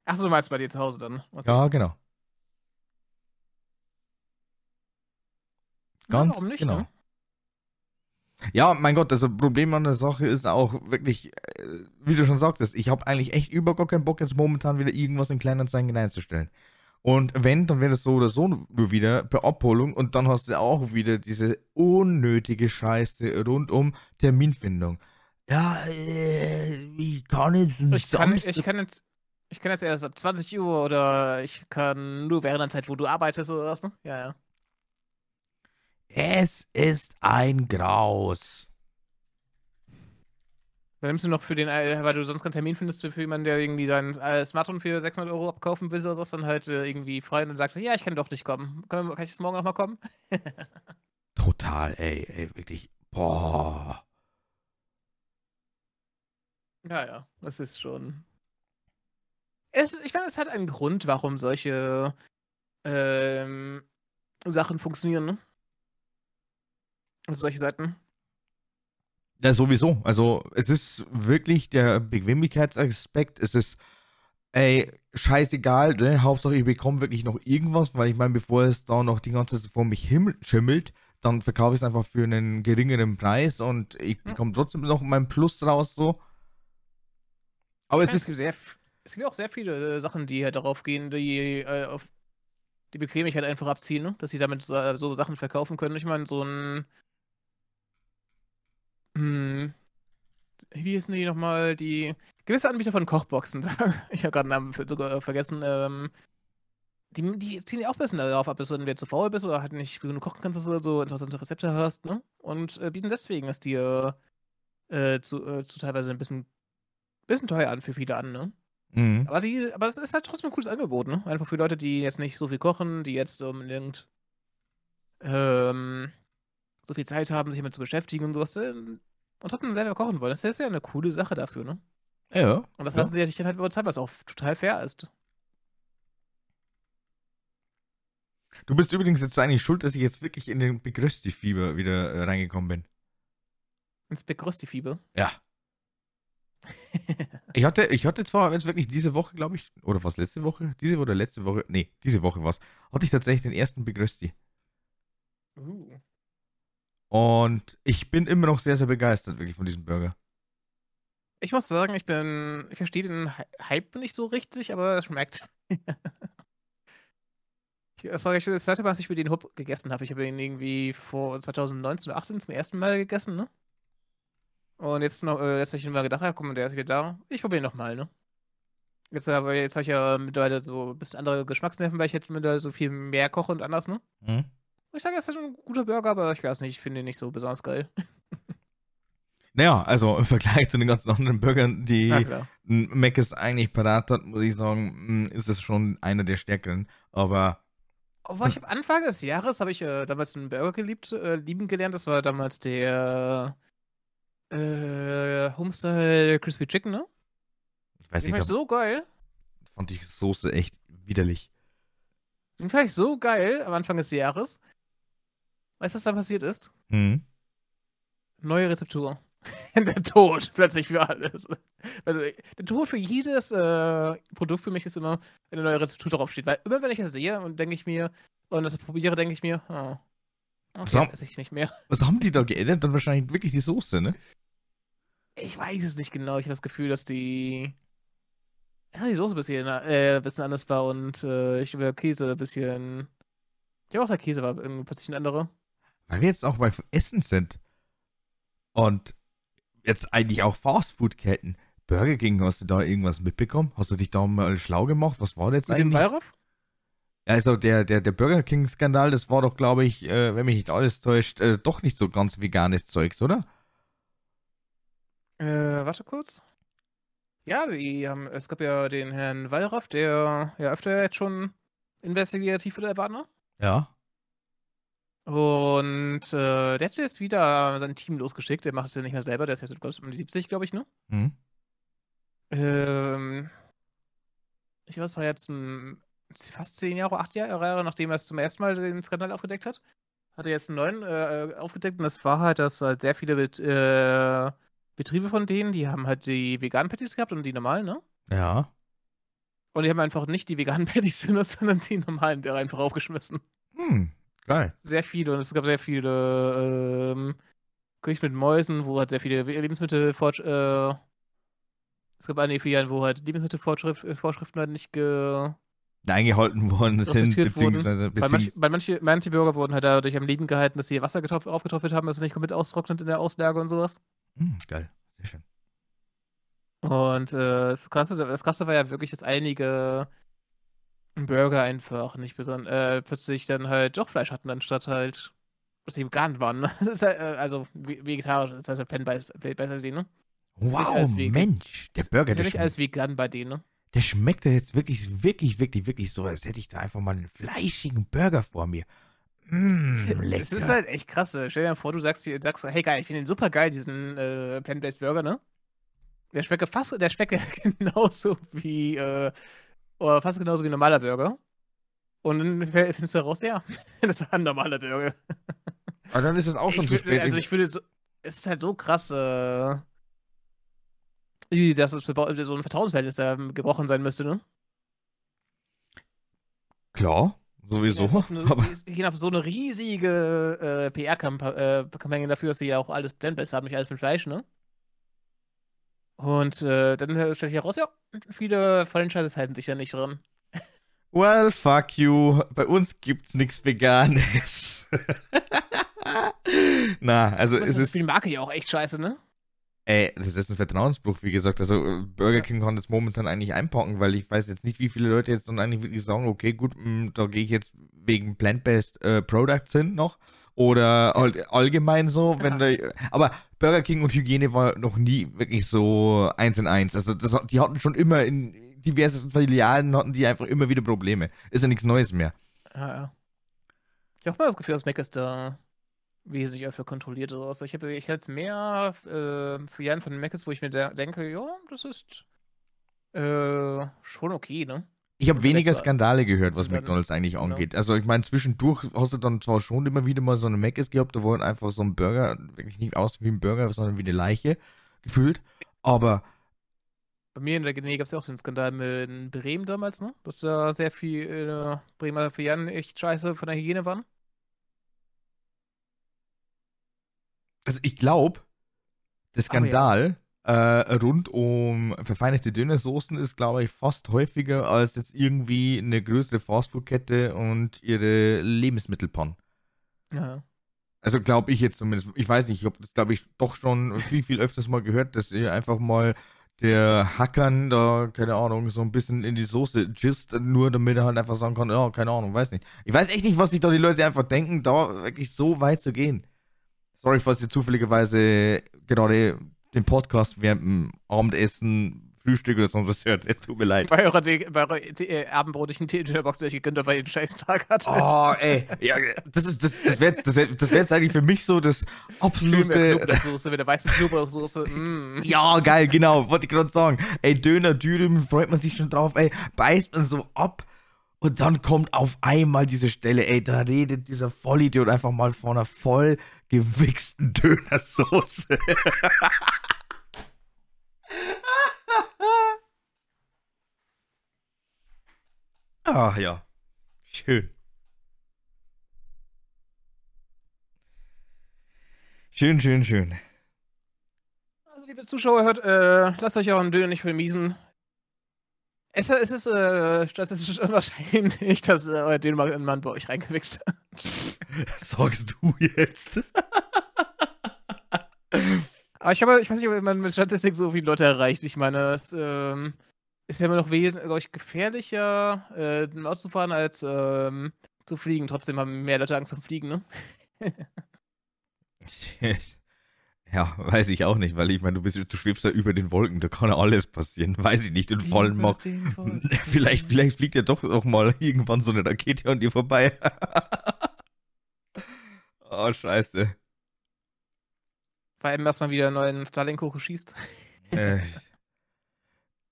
Achso, du meinst bei dir zu Hause dann? Okay. Ja, genau. Ganz ja, warum nicht, genau. Ne? Ja, mein Gott, das Problem an der Sache ist auch wirklich, äh, wie du schon sagtest, ich habe eigentlich echt über gar keinen Bock, jetzt momentan wieder irgendwas in Kleinanzeigen einzustellen. Und wenn, dann wäre das so oder so nur wieder per Abholung und dann hast du auch wieder diese unnötige Scheiße rund um Terminfindung. Ja, äh, ich kann jetzt ich kann, ich kann jetzt ich kann jetzt erst ab 20 Uhr oder ich kann nur während der Zeit, wo du arbeitest oder was, ne? Ja, ja. Es ist ein Graus. Dann nimmst du noch für den, äh, weil du sonst keinen Termin findest für jemanden, der irgendwie sein äh, Smartphone für 600 Euro abkaufen will oder so, dann halt äh, irgendwie frei und sagt, ja, ich kann doch nicht kommen. Kann, kann ich das morgen nochmal kommen? Total, ey, ey, wirklich. Boah. Ja, ja, das ist schon. Es, ich meine, es hat einen Grund, warum solche ähm, Sachen funktionieren, ne? Also solche Seiten. Ja, sowieso. Also, es ist wirklich der Bequemlichkeitsaspekt. Es ist, ey, scheißegal, ne? Hauptsache, ich bekomme wirklich noch irgendwas, weil ich meine, bevor es da noch die ganze Zeit vor mich schimmelt, dann verkaufe ich es einfach für einen geringeren Preis und ich bekomme trotzdem noch meinen Plus raus, so. Aber ja, es, ist. Gibt sehr, es gibt auch sehr viele äh, Sachen, die halt darauf gehen, die äh, auf die Bequemlichkeit einfach abziehen, ne? dass sie damit so, äh, so Sachen verkaufen können. Ich meine, so ein hm. Wie hießen die nochmal? Die gewisse Anbieter von Kochboxen. ich habe gerade einen Namen sogar vergessen. Ähm, die, die ziehen ja auch ein bisschen darauf ab, dass du entweder zu faul bist oder halt nicht genug kochen kannst, dass du so interessante Rezepte hast, ne? Und äh, bieten deswegen es dir äh, zu, äh, zu teilweise ein bisschen, bisschen teuer an für viele an, ne? Mhm. Aber, die, aber es ist halt trotzdem ein cooles Angebot, ne? Einfach für Leute, die jetzt nicht so viel kochen, die jetzt unbedingt ähm, so viel Zeit haben, sich damit zu beschäftigen und sowas. Ähm, und trotzdem selber kochen wollen. Das ist ja eine coole Sache dafür, ne? Ja. Und das lassen ja. sie sich halt überzeugen, was auch total fair ist. Du bist übrigens jetzt eigentlich schuld, dass ich jetzt wirklich in den Big Rösti-Fieber wieder äh, reingekommen bin. Ins Big Rösti-Fieber? Ja. Ich, hatte, ich hatte zwar jetzt wirklich diese Woche, glaube ich, oder was, letzte Woche? Diese oder letzte Woche? Nee, diese Woche war es. Hatte ich tatsächlich den ersten Big Rösti. Uh. Und ich bin immer noch sehr, sehr begeistert wirklich von diesem Burger. Ich muss sagen, ich bin, ich verstehe den Hype nicht so richtig, aber es schmeckt. das war das zweite Mal, dass ich mir den Hub gegessen habe. Ich habe ihn irgendwie vor 2019 oder 2018 zum ersten Mal gegessen, ne? Und jetzt noch, äh, jetzt habe ich mir gedacht, ja, komm, der ist wieder da. Ich probiere nochmal, ne? Jetzt, aber jetzt habe ich ja mittlerweile so ein bisschen andere Geschmacksnerven, weil ich jetzt mittlerweile so viel mehr koche und anders, ne? Mhm. Ich sage, es ist ein guter Burger, aber ich weiß nicht, ich finde ihn nicht so besonders geil. Naja, also im Vergleich zu den ganzen anderen Burgern, die Mac ist eigentlich parat hat, muss ich sagen, ist es schon einer der stärkeren. Aber. Aber ich habe Anfang des Jahres habe ich äh, damals einen Burger geliebt, äh, lieben gelernt. Das war damals der äh, Homestyle Crispy Chicken, ne? Ich weiß Den nicht. Fand ich so geil. Fand ich Soße echt widerlich. Den fand ich so geil am Anfang des Jahres. Weißt du, was da passiert ist? Mhm. Neue Rezeptur. der Tod plötzlich für alles. Also, der Tod für jedes äh, Produkt für mich ist immer, wenn eine neue Rezeptur draufsteht. Weil immer wenn ich das sehe und denke ich mir, und das probiere, denke ich mir, oh, okay, was esse ich nicht mehr. Was haben die da geändert? Dann wahrscheinlich wirklich die Soße, ne? Ich weiß es nicht genau. Ich habe das Gefühl, dass die. Ja, die Soße ein bisschen, äh, ein bisschen anders war und äh, ich über Käse ein bisschen. Ich glaube auch der Käse war irgendwie plötzlich ein anderer weil wir jetzt auch bei Essen sind und jetzt eigentlich auch Fastfood-Ketten. Burger King, hast du da irgendwas mitbekommen? Hast du dich da mal schlau gemacht? Was war das Mit eigentlich? Dem Bayraff? Also der, der, der Burger King-Skandal, das war doch, glaube ich, äh, wenn mich nicht alles täuscht, äh, doch nicht so ganz veganes Zeugs, oder? Äh, warte kurz. Ja, die haben, es gab ja den Herrn Wallraff, der ja öfter jetzt schon investigativ oder war, ne? Ja. Und äh, der hat jetzt wieder sein Team losgeschickt. Der macht es ja nicht mehr selber. Der ist jetzt um die 70, glaube ich, ne? Mhm. Ähm, ich glaube, es war jetzt ein, fast zehn Jahre, acht Jahre, nachdem er es zum ersten Mal den Skandal aufgedeckt hat, hat er jetzt einen neuen äh, aufgedeckt und das war halt, dass halt sehr viele Bet äh, Betriebe von denen, die haben halt die veganen Patties gehabt und die normalen, ne? Ja. Und die haben einfach nicht die veganen Patties benutzt, sondern die normalen, der einfach aufgeschmissen. Hm, geil. Sehr viele und es gab sehr viele ähm, Köche mit Mäusen, wo halt sehr viele Lebensmittel äh, es gab einige Filialen, wo halt Lebensmittelvorschriften halt nicht ge eingehalten worden sind, beziehungsweise, Bei, manch, bei manche, manche Bürger wurden halt dadurch am Leben gehalten, dass sie ihr Wasser aufgetrocknet haben, dass es nicht komplett austrocknet in der Auslage und sowas. Hm, geil, sehr schön. Und äh, das, Krasse, das Krasse war ja wirklich, dass einige Burger einfach nicht besonders äh, plötzlich dann halt doch Fleisch hatten, anstatt halt, dass sie vegan waren. Halt, äh, also vegetarisch, das heißt halt Pen-Besser sehen, ne? Wow, Mensch, der Burger. Ist ja nicht alles vegan bei denen, ne? Der schmeckt ja jetzt wirklich, wirklich, wirklich, wirklich so, als hätte ich da einfach mal einen fleischigen Burger vor mir. Mmh, lecker. Es ist halt echt krass. Stell dir vor, du sagst, sagst hey geil, ich finde den super geil, diesen äh, Plant-Based Burger, ne? Der schmeckt fast, der schmeckt genauso wie, äh, oder fast genauso wie ein normaler Burger. Und dann findest du heraus, ja, das ist ein normaler Burger. Aber dann ist es auch schon ich zu spät. Also ich würde so, es ist halt so krass, äh, dass es so ein Vertrauensverhältnis da gebrochen sein müsste, ne? Klar, sowieso. Ich habe so eine riesige äh, PR-Kampagne äh, dafür, dass sie ja auch alles blendbest haben, nicht alles mit Fleisch, ne? Und äh, dann stellt sich heraus, ja, viele Franchises halten sich ja nicht dran. Well, fuck you. Bei uns gibt's nichts Veganes. Na, also es ist. Das Spiel mag ich auch echt scheiße, ne? Ey, das ist ein Vertrauensbruch, wie gesagt. Also äh, Burger King kann das momentan eigentlich einpacken, weil ich weiß jetzt nicht, wie viele Leute jetzt dann eigentlich wirklich sagen, okay, gut, mh, mm, da gehe ich jetzt wegen Plant-Based äh, Products hin noch. Oder halt allgemein so, wenn ja. da. Aber Burger King und Hygiene war noch nie wirklich so eins in eins. Also das, die hatten schon immer in diversen Filialen hatten die einfach immer wieder Probleme. Ist ja nichts Neues mehr. Ja, ja. Ich habe mal das Gefühl, dass Mac ist da wesentlich öfter kontrolliert oder so. Ich habe ich jetzt mehr äh, Filialen von den Macs, wo ich mir denke, ja, das ist äh, schon okay, ne? Ich habe weniger Skandale gehört, was McDonalds eigentlich genau. angeht. Also ich meine, zwischendurch hast du dann zwar schon immer wieder mal so eine Mc's gehabt, da wo einfach so ein Burger wirklich nicht aus wie ein Burger, sondern wie eine Leiche gefühlt. Aber bei mir in der Nähe gab es ja auch den Skandal mit Bremen damals, ne? Dass da sehr viel äh, Bremer Filialen echt scheiße von der Hygiene waren. Also ich glaube, der Skandal oh, ja. äh, rund um verfeinerte Dönersoßen ist, glaube ich, fast häufiger als jetzt irgendwie eine größere Fastfood-Kette und ihre Lebensmittelpan. Ja. Also glaube ich jetzt zumindest. Ich weiß nicht, ich habe das, glaube ich, doch schon viel, viel öfters mal gehört, dass ihr einfach mal der Hackern da, keine Ahnung, so ein bisschen in die Soße gist, nur damit er halt einfach sagen kann, ja, keine Ahnung, weiß nicht. Ich weiß echt nicht, was sich da die Leute einfach denken, da wirklich so weit zu gehen. Sorry, falls ihr zufälligerweise gerade den Podcast während dem Abendessen, Frühstück oder sonst was hört. Es tut mir leid. Bei eurer, bei eurer äh, abendbrotlichen Teebox durchgegönnt, weil ihr den scheiß Tag hattet. Oh, ey. Ja, das ist, das, das wäre jetzt, das wär, das wär jetzt eigentlich für mich so das absolute. Knoblauchsoße mit der weißen Knoblauchsoße. Mm. Ja, geil, genau. Wollte ich gerade sagen. Ey, Döner, Dürüm, freut man sich schon drauf, ey. Beißt man so ab. Und dann kommt auf einmal diese Stelle, ey, da redet dieser Vollidiot einfach mal von einer voll gewichsten Dönersoße. Ach ja, schön. Schön, schön, schön. Also, liebe Zuschauer, hört, äh, lasst euch einen Döner nicht vermiesen. Es, es ist äh, statistisch unwahrscheinlich, dass äh, euer Dänemark-Mann bei euch reingewichst hat. Sagst du jetzt? Aber ich, habe, ich weiß nicht, ob man mit Statistik so viele Leute erreicht. Ich meine, es ähm, ist ja immer noch glaube ich, gefährlicher, äh, Auto zu fahren, als ähm, zu fliegen. Trotzdem haben mehr Leute Angst vor Fliegen, ne? Ja, weiß ich auch nicht, weil ich meine, du bist, du schwebst da über den Wolken, da kann alles passieren, weiß ich nicht. Vor allem auch, vielleicht, vielleicht fliegt ja doch auch mal irgendwann so eine Rakete an dir vorbei. oh, scheiße. Vor allem, dass man wieder einen neuen Starlink hochschießt. äh,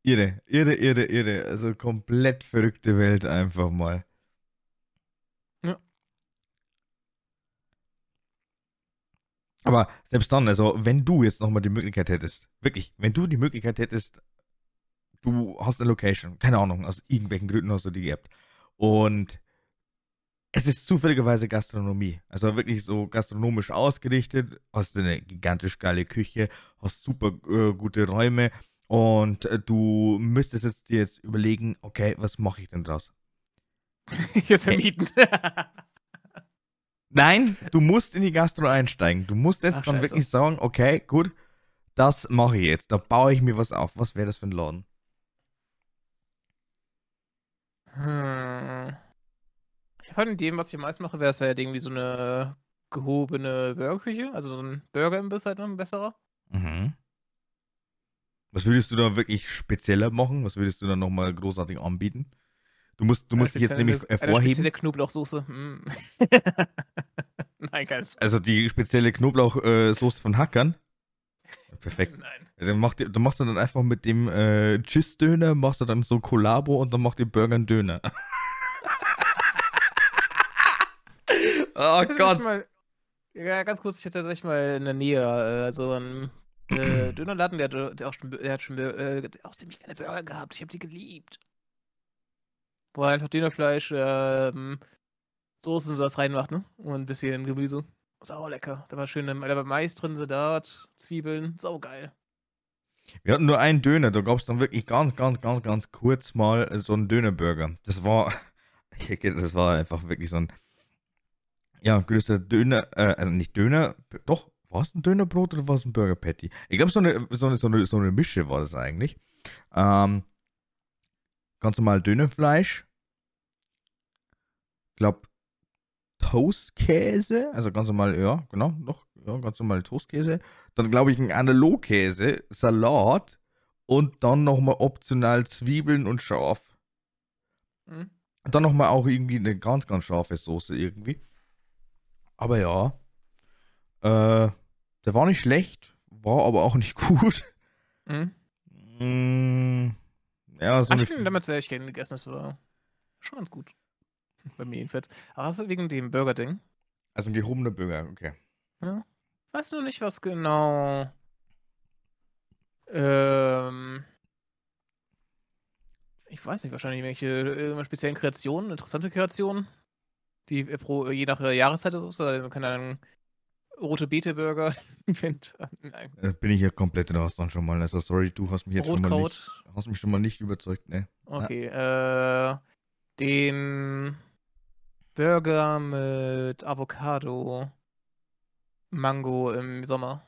Irre, irre, irre, irre. Also komplett verrückte Welt einfach mal. Aber selbst dann, also wenn du jetzt nochmal die Möglichkeit hättest, wirklich, wenn du die Möglichkeit hättest, du hast eine Location, keine Ahnung, aus irgendwelchen Gründen hast du die gehabt. Und es ist zufälligerweise Gastronomie. Also wirklich so gastronomisch ausgerichtet, hast eine gigantisch geile Küche, hast super äh, gute Räume und äh, du müsstest jetzt dir jetzt überlegen, okay, was mache ich denn draus? Jetzt vermieten. Nein, du musst in die Gastro einsteigen. Du musst jetzt Ach, dann scheiße. wirklich sagen, okay, gut, das mache ich jetzt. Da baue ich mir was auf. Was wäre das für ein Laden? Hm. Ich habe von dem, was ich am meisten mache, wäre es halt irgendwie so eine gehobene Burgerküche, also so ein Burgerimbiss halt noch ein besserer. Mhm. Was würdest du da wirklich spezieller machen? Was würdest du dann nochmal großartig anbieten? Du musst, du Eine musst dich jetzt spezielle- nämlich Eine hervorheben. spezielle Knoblauchsoße. Hm. Nein, keines. Also die spezielle Knoblauchsoße von Hackern. Perfekt. Nein. Dann, macht, ihr- dann machst du dann einfach mit dem äh, Cheese-Döner, machst du dann so Kollabo und dann macht ihr Burger einen Döner. oh Gott. Mal, ja, ganz kurz, ich hatte tatsächlich mal in der Nähe äh, so einen äh, Dönerladen, der, der, auch schon, der hat schon äh, auch ziemlich geile Burger gehabt. Ich habe die geliebt. Wo er einfach Dönerfleisch, ähm, Soße und sowas reinmacht, ne? Und ein bisschen Gemüse. Sau lecker. Da war schön, da war Mais drin, Salat, Zwiebeln. Sau geil. Wir hatten nur einen Döner, da gab es dann wirklich ganz, ganz, ganz, ganz kurz mal so einen Dönerburger. Das war, das war einfach wirklich so ein, ja, größter Döner, äh, also nicht Döner, doch, war es ein Dönerbrot oder war es ein Burger Patty? Ich glaube, so eine, so, eine, so, eine, so eine Mische war das eigentlich. Ähm, ganz normal Dönerfleisch. Ich glaube, Toastkäse, also ganz normal, ja, genau, doch, ja, ganz normal Toastkäse. Dann glaube ich ein Analogkäse, Salat und dann nochmal optional Zwiebeln und scharf. Hm? Und dann nochmal auch irgendwie eine ganz, ganz scharfe Soße irgendwie. Aber ja, äh, der war nicht schlecht, war aber auch nicht gut. Hm? Mm, ja, so Ach, ich bin damals sehr ich gerne gegessen, das war schon ganz gut. Bei mir jedenfalls. Aber hast du wegen dem Burger-Ding? also ein gehobener Burger, okay. Weiß nur nicht, was genau. Ähm. Ich weiß nicht, wahrscheinlich irgendwelche äh, speziellen Kreationen, interessante Kreationen, die äh, pro, je nach äh, Jahreszeit oder so, also, keine Ahnung, rote nein, Äh, bin ich ja komplett raus dann schon mal. Also sorry, du hast mich jetzt schon mal nicht, hast mich schon mal nicht überzeugt, ne? okay, äh, den Burger mit Avocado, Mango im Sommer.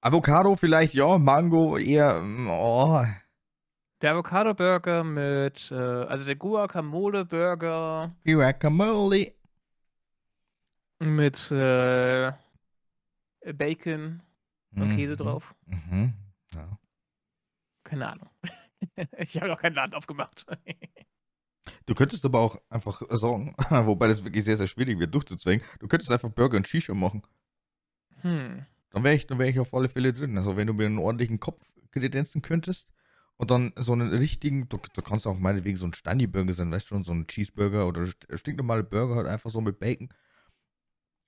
Avocado vielleicht, ja, Mango eher, mm, oh. Der Avocado-Burger mit, äh, also der Guacamole-Burger Guacamole. Mit äh, Bacon und Käse Mhm, drauf. Mhm. Ja. Keine Ahnung. ich habe noch keinen Laden aufgemacht. Du könntest aber auch einfach sagen, wobei das wirklich sehr, sehr schwierig wird durchzuzwingen, du könntest einfach Burger und Shisha machen. hm. Dann wäre ich, dann wär ich auf alle Fälle drin. Also wenn du mir einen ordentlichen Kopf kredenzen könntest und dann so einen richtigen, du, du kannst auch meinetwegen so ein Stani-Burger sein, weißt du schon, so ein Cheeseburger oder st- stinknormale Burger halt einfach so mit Bacon.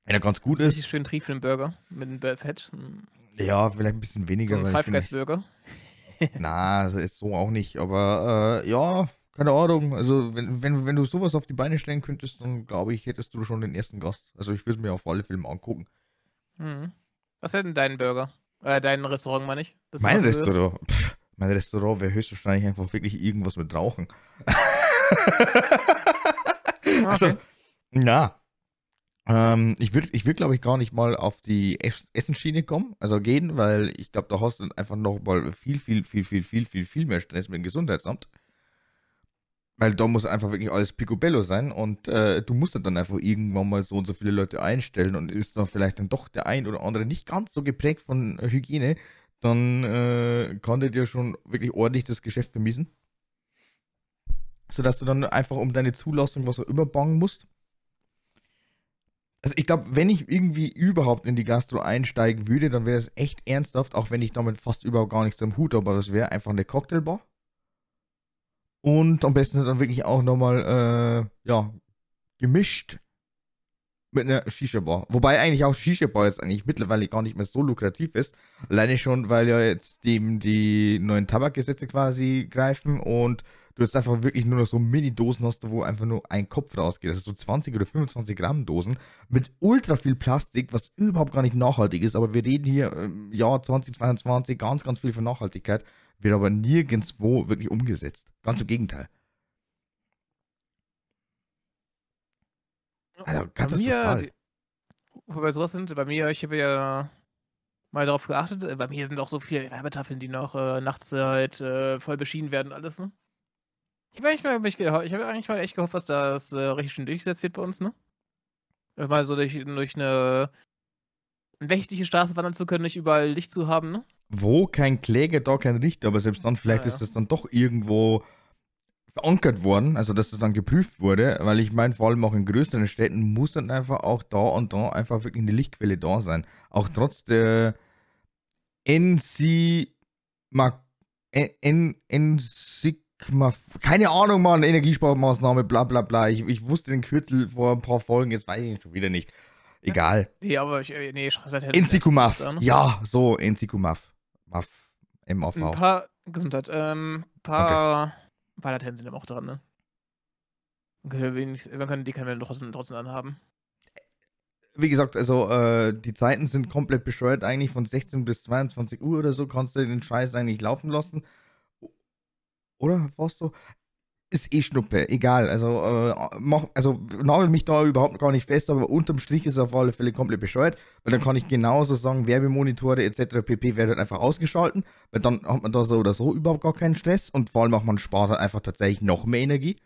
Wenn er ganz gut Richtig ist, schön triefeln Burger mit Bur- Fett. Hm. ja, vielleicht ein bisschen weniger. So ein Five Guys Burger. Na, also ist so auch nicht, aber äh, ja, keine Ahnung. Also wenn, wenn, wenn du sowas auf die Beine stellen könntest, dann glaube ich, hättest du schon den ersten Gast. Also ich würde mir auf alle mal angucken. Hm. Was ist denn dein Burger? Äh, dein Restaurant, meine ich. das mein? Restaurant, pff, mein Restaurant wäre höchstwahrscheinlich einfach wirklich irgendwas mit Rauchen. also, Okay. na. Ähm, ich würde, ich würd, glaube ich, gar nicht mal auf die Ess Essensschiene kommen, also gehen, weil ich glaube, da hast du einfach noch mal viel, viel, viel, viel, viel, viel, viel mehr Stress mit dem Gesundheitsamt. Weil da muss einfach wirklich alles picobello sein und äh, du musst dann einfach irgendwann mal so und so viele Leute einstellen und ist da vielleicht dann doch der ein oder andere nicht ganz so geprägt von Hygiene, dann äh, kann der dir schon wirklich ordentlich das Geschäft vermiesen. Sodass du dann einfach um deine Zulassung was auch immer bangen musst. Also ich glaube, wenn ich irgendwie überhaupt in die Gastro einsteigen würde, dann wäre es echt ernsthaft, auch wenn ich damit fast überhaupt gar nichts am Hut habe, aber das wäre einfach eine Cocktailbar. Und am besten dann wirklich auch nochmal, äh, ja, gemischt mit einer Shisha-Bar. Wobei eigentlich auch Shisha-Bar jetzt eigentlich mittlerweile gar nicht mehr so lukrativ ist. Alleine schon, weil ja jetzt dem die neuen Tabakgesetze quasi greifen und du jetzt einfach wirklich nur noch so Mini-Dosen hast, wo einfach nur ein Kopf rausgeht. Also so 20 oder 25 Gramm Dosen mit ultra viel Plastik, was überhaupt gar nicht nachhaltig ist. Aber wir reden hier im Jahr 2022 ganz, ganz viel von Nachhaltigkeit, wird aber nirgendwo wirklich umgesetzt. Ganz im Gegenteil. Also, bei mir, die, bei sowas sind, bei mir, ich habe ja mal darauf geachtet, äh, bei mir sind auch so viele Werbetafeln, die noch äh, nachts halt äh, voll beschienen werden, alles, ne? Ich habe eigentlich, mal, ich, hab eigentlich mal echt gehofft, dass das äh, richtig schön durchgesetzt wird bei uns, ne? Mal so durch, durch eine nächtliche Straße wandern zu können, nicht überall Licht zu haben, ne? Wo kein Kläger, da kein Richter, aber selbst dann, vielleicht ja, ja. ist das dann doch irgendwo verankert worden, also dass das dann geprüft wurde, weil ich meine, vor allem auch in größeren Städten muss dann einfach auch da und da einfach wirklich eine Lichtquelle da sein. Auch trotz der NC Sigma, keine Ahnung, Mann, Energiesparmaßnahme, bla bla bla. Ich, ich wusste den Kürzel vor ein paar Folgen, jetzt weiß ich schon wieder nicht. Egal. Nee, aber ich, äh, nee, ich halt Enzicumaf. Ne? Ja, so, Enzicumaf. Maf. MAV. Ein paar, Gesundheit, ähm, paar. Okay Paarlatenzen sind auch dran, ne? Man kann, die können wir trotzdem, trotzdem anhaben. Wie gesagt, also äh, die Zeiten sind komplett bescheuert eigentlich. Von 16 bis 22 Uhr oder so kannst du den Scheiß eigentlich laufen lassen. Oder warst du? ist eh Schnuppe, egal. Also, äh, mach, also nagel mich da überhaupt gar nicht fest, aber unterm Strich ist er auf alle Fälle komplett bescheuert, weil dann kann ich genauso sagen, Werbemonitore etc. pp. werden einfach ausgeschalten, weil dann hat man da so oder so überhaupt gar keinen Stress und vor allem auch man spart dann einfach tatsächlich noch mehr Energie.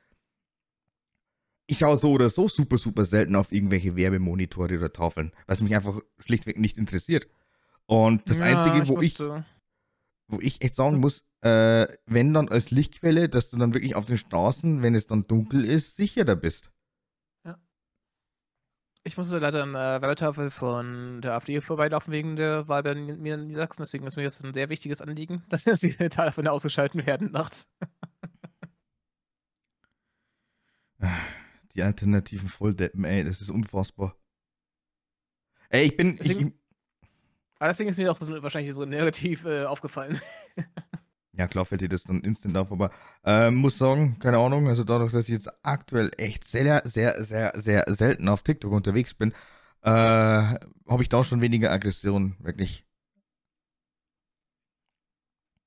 Ich schaue so oder so super, super selten auf irgendwelche Werbemonitore oder Tafeln, was mich einfach schlichtweg nicht interessiert. Und das ja, Einzige, wo ich, ich wo ich echt sagen muss, äh, wenn dann als Lichtquelle, dass du dann wirklich auf den Straßen, wenn es dann dunkel ist, sicherer bist. Ja. Ich musste leider an der Wahltafel von der AfD vorbeilaufen wegen der Wahl bei mir in Niedersachsen, deswegen ist mir das ein sehr wichtiges Anliegen, dass die Tafeln ausgeschaltet werden nachts. Die alternativen Volldeppen, ey, das ist unfassbar. Ey, ich bin. Deswegen, ich, aber deswegen ist mir auch so, wahrscheinlich so negativ äh, aufgefallen. ja, klar fällt dir das dann instant auf, aber äh, muss sagen, keine Ahnung, also dadurch, dass ich jetzt aktuell echt sehr, sehr, sehr, sehr selten auf TikTok unterwegs bin, äh, habe ich da schon weniger Aggression, wirklich.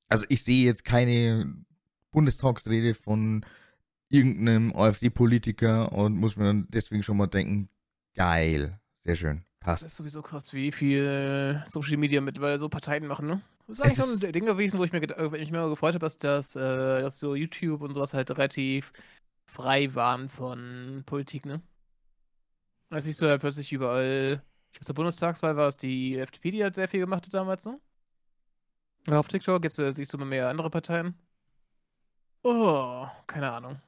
Also ich sehe jetzt keine Bundestagsrede von irgendeinem AfD-Politiker und muss mir dann deswegen schon mal denken, geil, sehr schön. Passt. Das ist sowieso krass, wie viel Social Media mittlerweile so Parteien machen, ne? Das ist eigentlich es so ein Ding gewesen, wo ich mir, äh, mich immer gefreut habe, dass, das, äh, dass so YouTube und sowas halt relativ frei waren von Politik, ne? Da siehst du halt plötzlich überall, ich weiß, zur Bundestagswahl war es die FDP, die halt sehr viel gemacht hat damals, ne? Auf TikTok jetzt äh, siehst du immer mehr andere Parteien. Oh, keine Ahnung.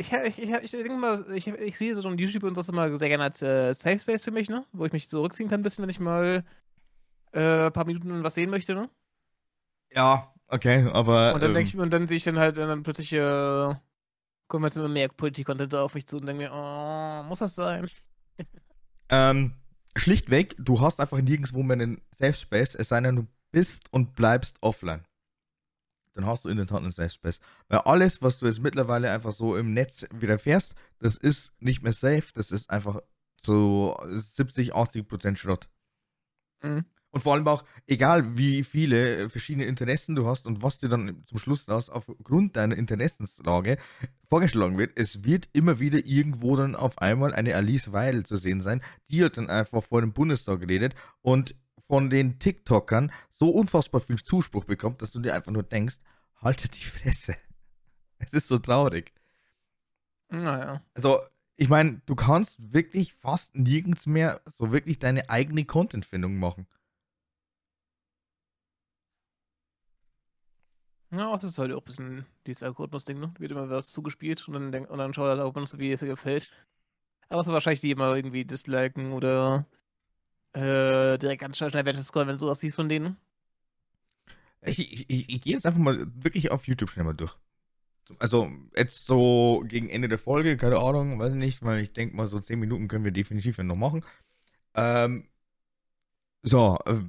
Ich, ich, ich, ich denke mal, ich, ich sehe so ein YouTube und das immer sehr gerne als äh, Safe Space für mich, ne? Wo ich mich zurückziehen kann, ein bisschen, wenn ich mal äh, ein paar Minuten was sehen möchte, ne? Ja, okay, aber. Und dann ähm, denke ich und dann sehe ich dann halt dann plötzlich, äh, kommen jetzt immer mehr Politik-Content auf mich zu und denke mir, oh, muss das sein? ähm, schlichtweg, du hast einfach nirgendwo mehr einen Safe Space, es sei denn, du bist und bleibst offline dann hast du in der Tat einen Safe Space. Weil alles, was du jetzt mittlerweile einfach so im Netz wieder fährst, das ist nicht mehr safe, das ist einfach so 70, 80 Prozent Schrott. Mhm. Und vor allem auch, egal wie viele verschiedene Interessen du hast und was dir dann zum Schluss aus aufgrund deiner Interessenslage vorgeschlagen wird, es wird immer wieder irgendwo dann auf einmal eine Alice Weidel zu sehen sein, die hat dann einfach vor dem Bundestag redet und von den TikTokern so unfassbar viel Zuspruch bekommt, dass du dir einfach nur denkst, halte die Fresse. Es ist so traurig. Naja. Also, ich meine, du kannst wirklich fast nirgends mehr so wirklich deine eigene Contentfindung machen. Ja, das ist halt auch ein bisschen dieses Algorithmus-Ding, ne? Wird immer was zugespielt und dann, denk, und dann schaut er, man so wie es dir gefällt. Aber es ist wahrscheinlich die immer irgendwie disliken oder äh, direkt ganz schnell weiter scrollen, wenn du sowas siehst von denen. Ich, ich, ich, ich gehe jetzt einfach mal wirklich auf YouTube schnell mal durch. Also, jetzt so gegen Ende der Folge, keine Ahnung, weiß ich nicht, weil ich denke mal, so 10 Minuten können wir definitiv noch machen. Ähm, so, äh,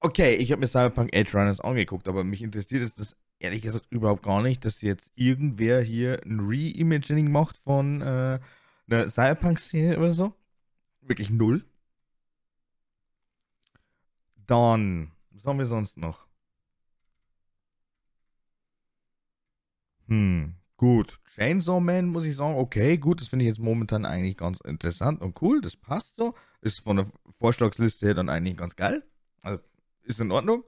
okay, ich habe mir Cyberpunk Edge Runners angeguckt, aber mich interessiert ist das ehrlich gesagt überhaupt gar nicht, dass jetzt irgendwer hier ein Reimagining macht von äh, einer Cyberpunk-Szene oder so. Wirklich null. Dann, was haben wir sonst noch? Hm, gut. Chainsaw Man muss ich sagen, okay, gut, das finde ich jetzt momentan eigentlich ganz interessant und cool, das passt so. Ist von der Vorschlagsliste her dann eigentlich ganz geil. Also, ist in Ordnung.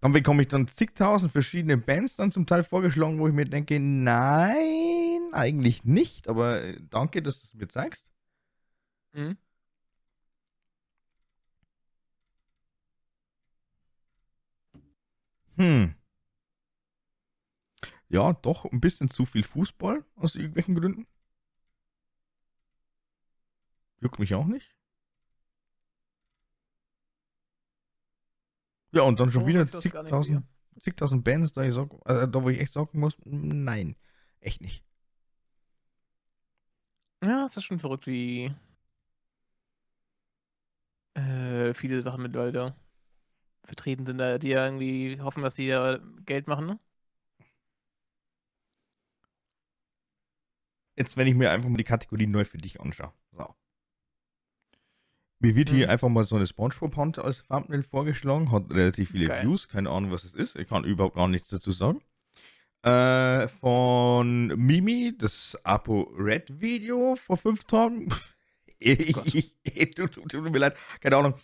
Dann bekomme ich dann zigtausend verschiedene Bands dann zum Teil vorgeschlagen, wo ich mir denke, nein, eigentlich nicht, aber äh, danke, dass du es mir zeigst. Mhm. Hm. Ja, doch ein bisschen zu viel Fußball aus irgendwelchen Gründen. Juckt mich auch nicht. Ja, und dann schon wieder zigtausend, zigtausend Bands, da, ich sag, äh, da wo ich echt sagen muss, nein, echt nicht. Ja, es ist schon verrückt, wie äh, viele Sachen mit Leute vertreten sind, die ja irgendwie hoffen, dass die ja Geld machen, ne? Jetzt, wenn ich mir einfach mal die Kategorie neu für dich anschaue. So. Mir wird hier mhm. einfach mal so eine Spongebob-Hand als Thumbnail vorgeschlagen, hat relativ viele Geil. Views, keine Ahnung, was es ist. Ich kann überhaupt gar nichts dazu sagen. Äh, von Mimi, das Apo Red Video vor fünf Tagen. Ich, tut, tut, tut mir leid, keine Ahnung.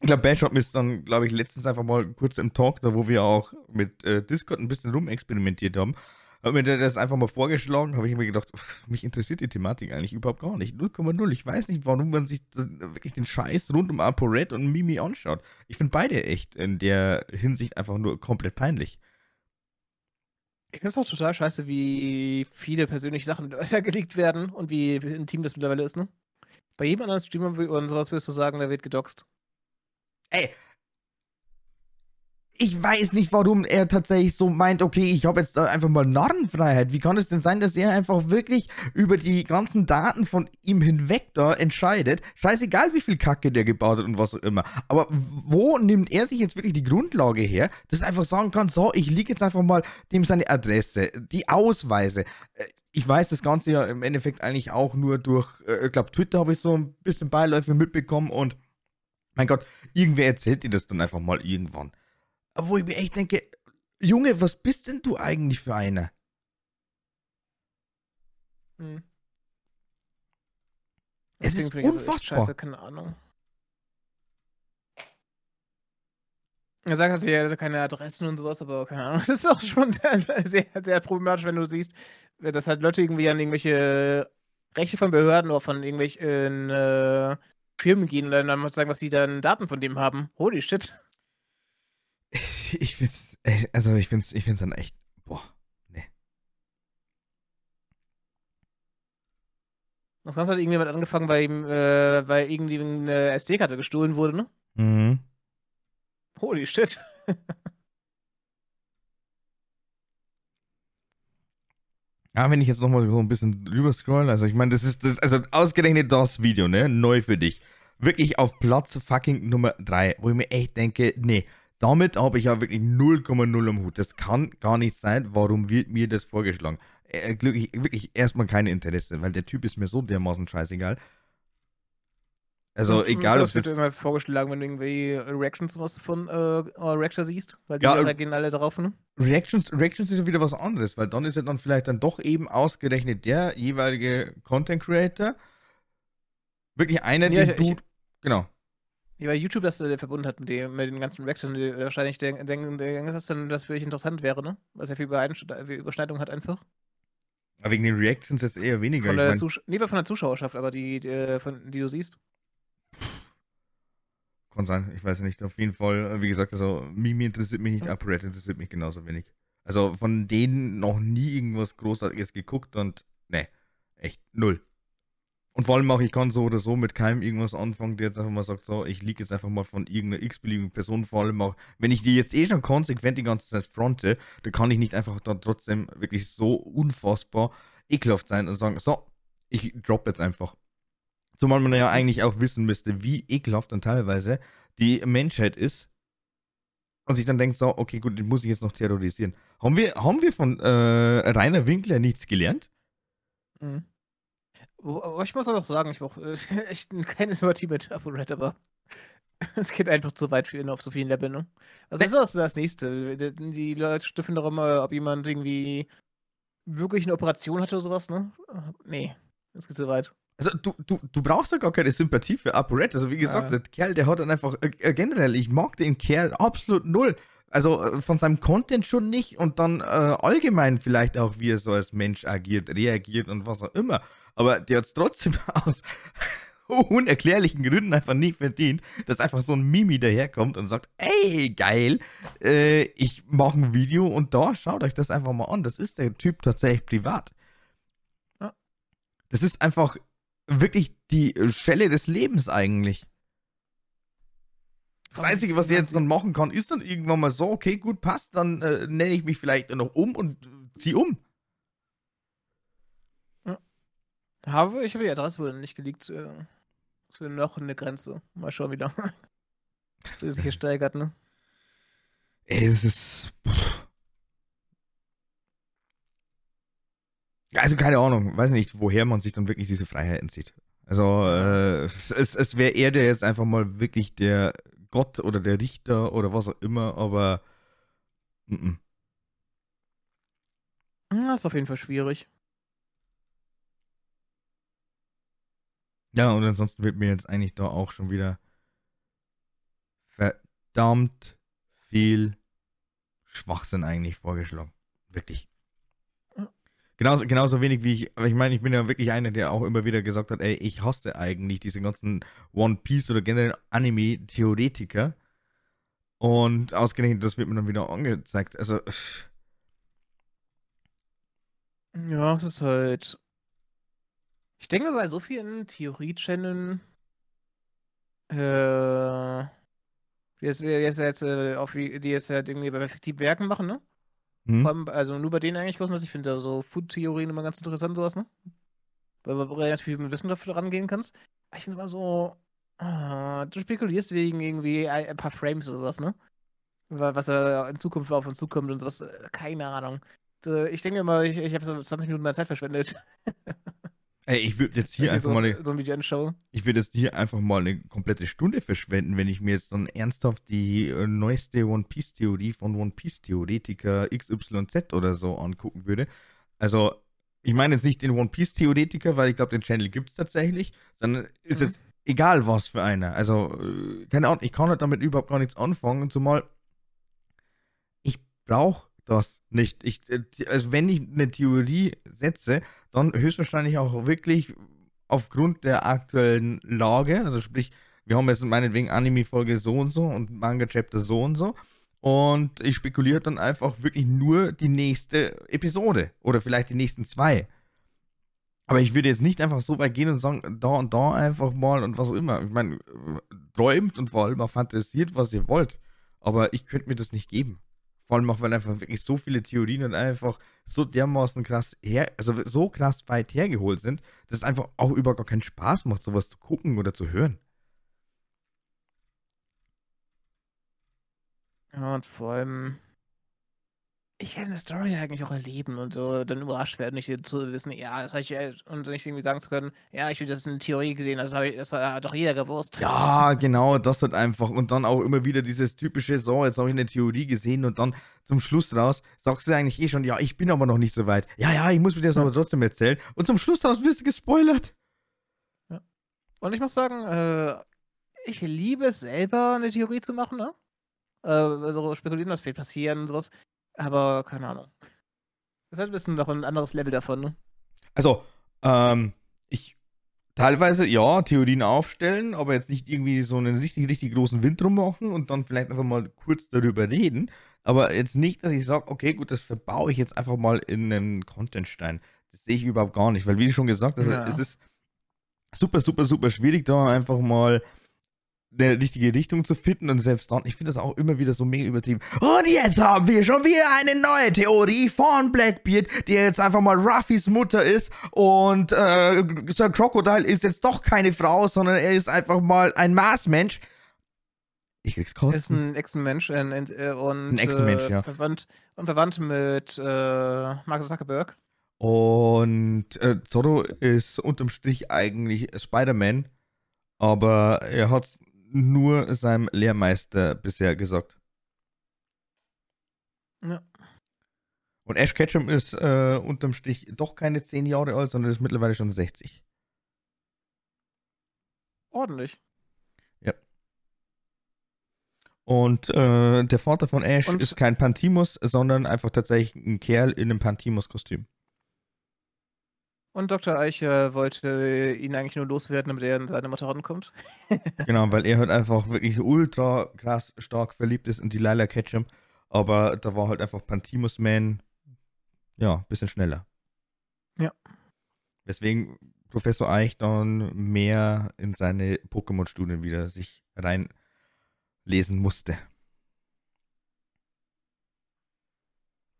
Ich glaube, Badshop ist dann, glaube ich, letztens einfach mal kurz im Talk, da wo wir auch mit äh, Discord ein bisschen rumexperimentiert haben. Habe mir das einfach mal vorgeschlagen, habe ich mir gedacht, mich interessiert die Thematik eigentlich überhaupt gar nicht. 0,0. Ich weiß nicht, warum man sich wirklich den Scheiß rund um ApoRed und Mimi anschaut. Ich finde beide echt in der Hinsicht einfach nur komplett peinlich. Ich finde es auch total scheiße, wie viele persönliche Sachen weitergelegt werden und wie intim das mittlerweile ist, ne? Bei jedem anderen Streamer und sowas würdest du sagen, der wird gedoxt. Ey, ich weiß nicht, warum er tatsächlich so meint, okay, ich habe jetzt einfach mal Narrenfreiheit. Wie kann es denn sein, dass er einfach wirklich über die ganzen Daten von ihm hinweg da entscheidet? Scheißegal, wie viel Kacke der gebaut hat und was auch immer. Aber wo nimmt er sich jetzt wirklich die Grundlage her, dass er einfach sagen kann, so, ich liege jetzt einfach mal dem seine Adresse, die Ausweise. Äh, ich weiß das Ganze ja im Endeffekt eigentlich auch nur durch, äh, ich glaube, Twitter habe ich so ein bisschen Beiläufe mitbekommen und mein Gott, irgendwer erzählt dir das dann einfach mal irgendwann. Wo ich mir echt denke, Junge, was bist denn du eigentlich für einer? Hm. Es ist unfassbar. scheiße, keine Ahnung. Er sagt er hat keine Adressen und sowas, aber keine Ahnung. Das ist auch schon sehr, sehr problematisch, wenn du siehst, dass halt Leute irgendwie an irgendwelche Rechte von Behörden oder von irgendwelchen äh, Firmen gehen und dann sagen, was sie dann Daten von dem haben. Holy shit. Ich find's, also ich find's, ich find's dann echt, boah, ne. Das Ganze hat irgendjemand angefangen, weil ihm, äh, weil irgendwie eine SD-Karte gestohlen wurde, ne? Mhm. Holy shit. Ja, wenn ich jetzt nochmal so ein bisschen drüber scroll, also ich meine, das ist, das, also ausgerechnet das Video, ne, neu für dich. Wirklich auf Platz fucking Nummer 3, wo ich mir echt denke, nee, damit habe ich ja wirklich 0,0 am Hut. Das kann gar nicht sein. Warum wird mir das vorgeschlagen? Äh, glücklich, wirklich erstmal kein Interesse, weil der Typ ist mir so dermaßen scheißegal. Also, egal, ob. Das wird immer vorgeschlagen, wenn du irgendwie Reactions was von äh, Reactor siehst, weil die ja, reagieren alle drauf, ne? Reactions, Reactions ist ja wieder was anderes, weil dann ist ja dann vielleicht dann doch eben ausgerechnet der jeweilige Content Creator wirklich einer, ja, den ich, du. genau. Ja, weil YouTube das äh, verbunden hat mit, dem, mit den ganzen Reactions, die wahrscheinlich denken, denk, denk, dass das dann das wirklich interessant wäre, ne? Es ja viel Überschneidung hat einfach. Aber wegen den Reactions ist eher weniger. Von der, ich mein, nee, von der Zuschauerschaft, aber die, die, äh, von, die du siehst. Kann sein, ich weiß nicht. Auf jeden Fall, wie gesagt, also Mimi interessiert mich nicht, ja. Apparat interessiert mich genauso wenig. Also von denen noch nie irgendwas Großartiges geguckt und ne, echt null. Und vor allem auch, ich kann so oder so mit keinem irgendwas anfangen, der jetzt einfach mal sagt, so, ich liege jetzt einfach mal von irgendeiner x-beliebigen Person, vor allem auch, wenn ich die jetzt eh schon konsequent die ganze Zeit fronte, dann kann ich nicht einfach dann trotzdem wirklich so unfassbar ekelhaft sein und sagen, so, ich drop jetzt einfach. Zumal man ja eigentlich auch wissen müsste, wie ekelhaft dann teilweise die Menschheit ist. Und sich dann denkt, so, okay, gut, den muss ich jetzt noch terrorisieren. Haben wir, haben wir von äh, Rainer Winkler nichts gelernt? Mhm. Ich muss auch sagen, ich brauche äh, echt keine Sympathie mit ApoRed, aber es geht einfach zu weit für ihn auf so vielen Leveln. Ne? Was ist das, das nächste? Die Leute stiften doch immer, ob jemand irgendwie wirklich eine Operation hatte oder sowas, ne? Nee, das geht zu weit. Also du, du, du brauchst ja gar keine Sympathie für ApoRed. Also wie gesagt, ja. der Kerl, der hat dann einfach, äh, generell, ich mag den Kerl absolut null. Also äh, von seinem Content schon nicht und dann äh, allgemein vielleicht auch, wie er so als Mensch agiert, reagiert und was auch immer. Aber der hat es trotzdem aus unerklärlichen Gründen einfach nie verdient, dass einfach so ein Mimi daherkommt und sagt, ey, geil, äh, ich mache ein Video und da, schaut euch das einfach mal an. Das ist der Typ tatsächlich privat. Das ist einfach wirklich die Schelle des Lebens eigentlich. Das Einzige, was er jetzt dann machen kann, ist dann irgendwann mal so, okay, gut, passt, dann äh, nenne ich mich vielleicht noch um und zieh um. Ja. Habe, ich habe die Adresse wohl nicht geleakt. Äh, ist noch eine Grenze. Mal schauen, wie da so sich gesteigert, ne? Ey, es ist. Also keine Ahnung, weiß nicht, woher man sich dann wirklich diese Freiheiten sieht. Also äh, es, es wäre eher der jetzt einfach mal wirklich der Gott oder der Richter oder was auch immer, aber. M -m. Das ist auf jeden Fall schwierig. Ja, und ansonsten wird mir jetzt eigentlich da auch schon wieder verdammt viel Schwachsinn eigentlich vorgeschlagen. Wirklich. Genauso, genauso wenig wie ich, aber ich meine, ich bin ja wirklich einer, der auch immer wieder gesagt hat, ey, ich hasse eigentlich diese ganzen One Piece oder generell Anime-Theoretiker. Und ausgerechnet, das wird mir dann wieder angezeigt. Also. Ja, es ist halt. Ich denke bei so vielen Theorie-Channeln, äh, die jetzt, jetzt, äh, auf, die jetzt halt irgendwie bei effektiven Werken machen, ne? Mhm. Allem, also nur bei denen eigentlich kostenlos. Ich finde so Food-Theorien immer ganz interessant, sowas, ne? Weil du relativ viel mit Wissenschaft rangehen kannst. Aber ich finde immer so, ah, du spekulierst wegen irgendwie ein, paar Frames oder sowas, ne? Was er in Zukunft auf uns zukommt und sowas. Äh, keine Ahnung. Ich denke immer, ich, ich habe so 20 Minuten meiner Zeit verschwendet. Ey, ich würde jetzt hier einfach mal eine, so ein Video anschaue. Ich würde jetzt hier einfach mal eine komplette Stunde verschwenden, wenn ich mir jetzt dann ernsthaft die äh, neueste One Piece Theorie von One Piece Theoretiker XYZ oder so angucken würde. Also, ich meine jetzt nicht den One Piece Theoretiker, weil ich glaube, den Channel gibt es tatsächlich, sondern ist mhm. es egal was für einer. Also, äh, keine Ahnung, ich kann halt damit überhaupt gar nichts anfangen, zumal ich brauche das nicht. Ich, äh, also wenn ich eine Theorie setze, dann höchstwahrscheinlich auch wirklich aufgrund der aktuellen Lage, also sprich, wir haben jetzt meinetwegen Anime-Folge so und so und Manga-Chapter so und so. Und ich spekuliere dann einfach wirklich nur die nächste Episode oder vielleicht die nächsten zwei. Aber ich würde jetzt nicht einfach so weit gehen und sagen, da und da einfach mal und was auch immer. Ich meine, träumt und vor allem auch fantasiert, was ihr wollt. Aber ich könnte mir das nicht geben. Vor allem auch, weil einfach wirklich so viele Theorien und einfach so dermaßen krass her, also so krass weit hergeholt sind, dass es einfach auch über gar keinen Spaß macht, sowas zu gucken oder zu hören. Ja, und vor allem, ich kann eine Story eigentlich auch erleben und so dann überrascht werden, nicht zu wissen, ja, das habe ich, und nicht irgendwie sagen zu können, ja, ich habe das in Theorie gesehen, das, ich, das hat doch jeder gewusst. Ja, genau, das hat einfach. Und dann auch immer wieder dieses typische, so, jetzt habe ich eine Theorie gesehen und dann zum Schluss raus sagst du eigentlich eh schon, ja, ich bin aber noch nicht so weit. Ja, ja, ich muss mir das aber trotzdem erzählen. Und zum Schluss raus wirst du gespoilert. Ja. Und ich muss sagen, äh, ich liebe es selber, eine Theorie zu machen, ne? Äh, also spekulieren, was wird passieren und sowas. Aber keine Ahnung. Das ist halt ein bisschen noch ein anderes Level davon, ne? Also, ähm, ich Teilweise, ja, Theorien aufstellen, aber jetzt nicht irgendwie so einen richtig, richtig großen Wind drum machen und dann vielleicht einfach mal kurz darüber reden. Aber jetzt nicht, dass ich sage, okay, gut, das verbaue ich jetzt einfach mal in einen Contentstein. Das sehe ich überhaupt gar nicht, weil wie schon gesagt, also Ja. es ist super, super, super schwierig, da einfach mal eine richtige Richtung zu finden und selbst dann, ich finde das auch immer wieder so mega übertrieben. Und jetzt haben wir schon wieder eine neue Theorie von Blackbeard, die jetzt einfach mal Ruffys Mutter ist und äh, Sir Crocodile ist jetzt doch keine Frau, sondern er ist einfach mal ein Marsmensch. Ich krieg's Er ist ein Echsenmensch äh, äh, und Ein Echsenmensch, äh, ja. verwandt, und verwandt mit äh, Mark Zuckerberg. Und äh, Zorro ist unterm Strich eigentlich Spider-Man, aber er hat nur seinem Lehrmeister bisher gesagt. Ja. Und Ash Ketchum ist äh, unterm Strich doch keine 10 Jahre alt, sondern ist mittlerweile schon 60. Ordentlich. Und äh, der Vater von Ash Und- ist kein Pantimus, sondern einfach tatsächlich ein Kerl in einem Pantimus-Kostüm. Und Dr. Eiche wollte ihn eigentlich nur loswerden, damit er in seine Mutter rankommt. Genau, weil er halt einfach wirklich ultra krass stark verliebt ist in die Lila Ketchum. Aber da war halt einfach Pantimus Man, ja, ein bisschen schneller. Ja. Weswegen Professor Eich dann mehr in seine Pokémon-Studien wieder sich reinlesen musste.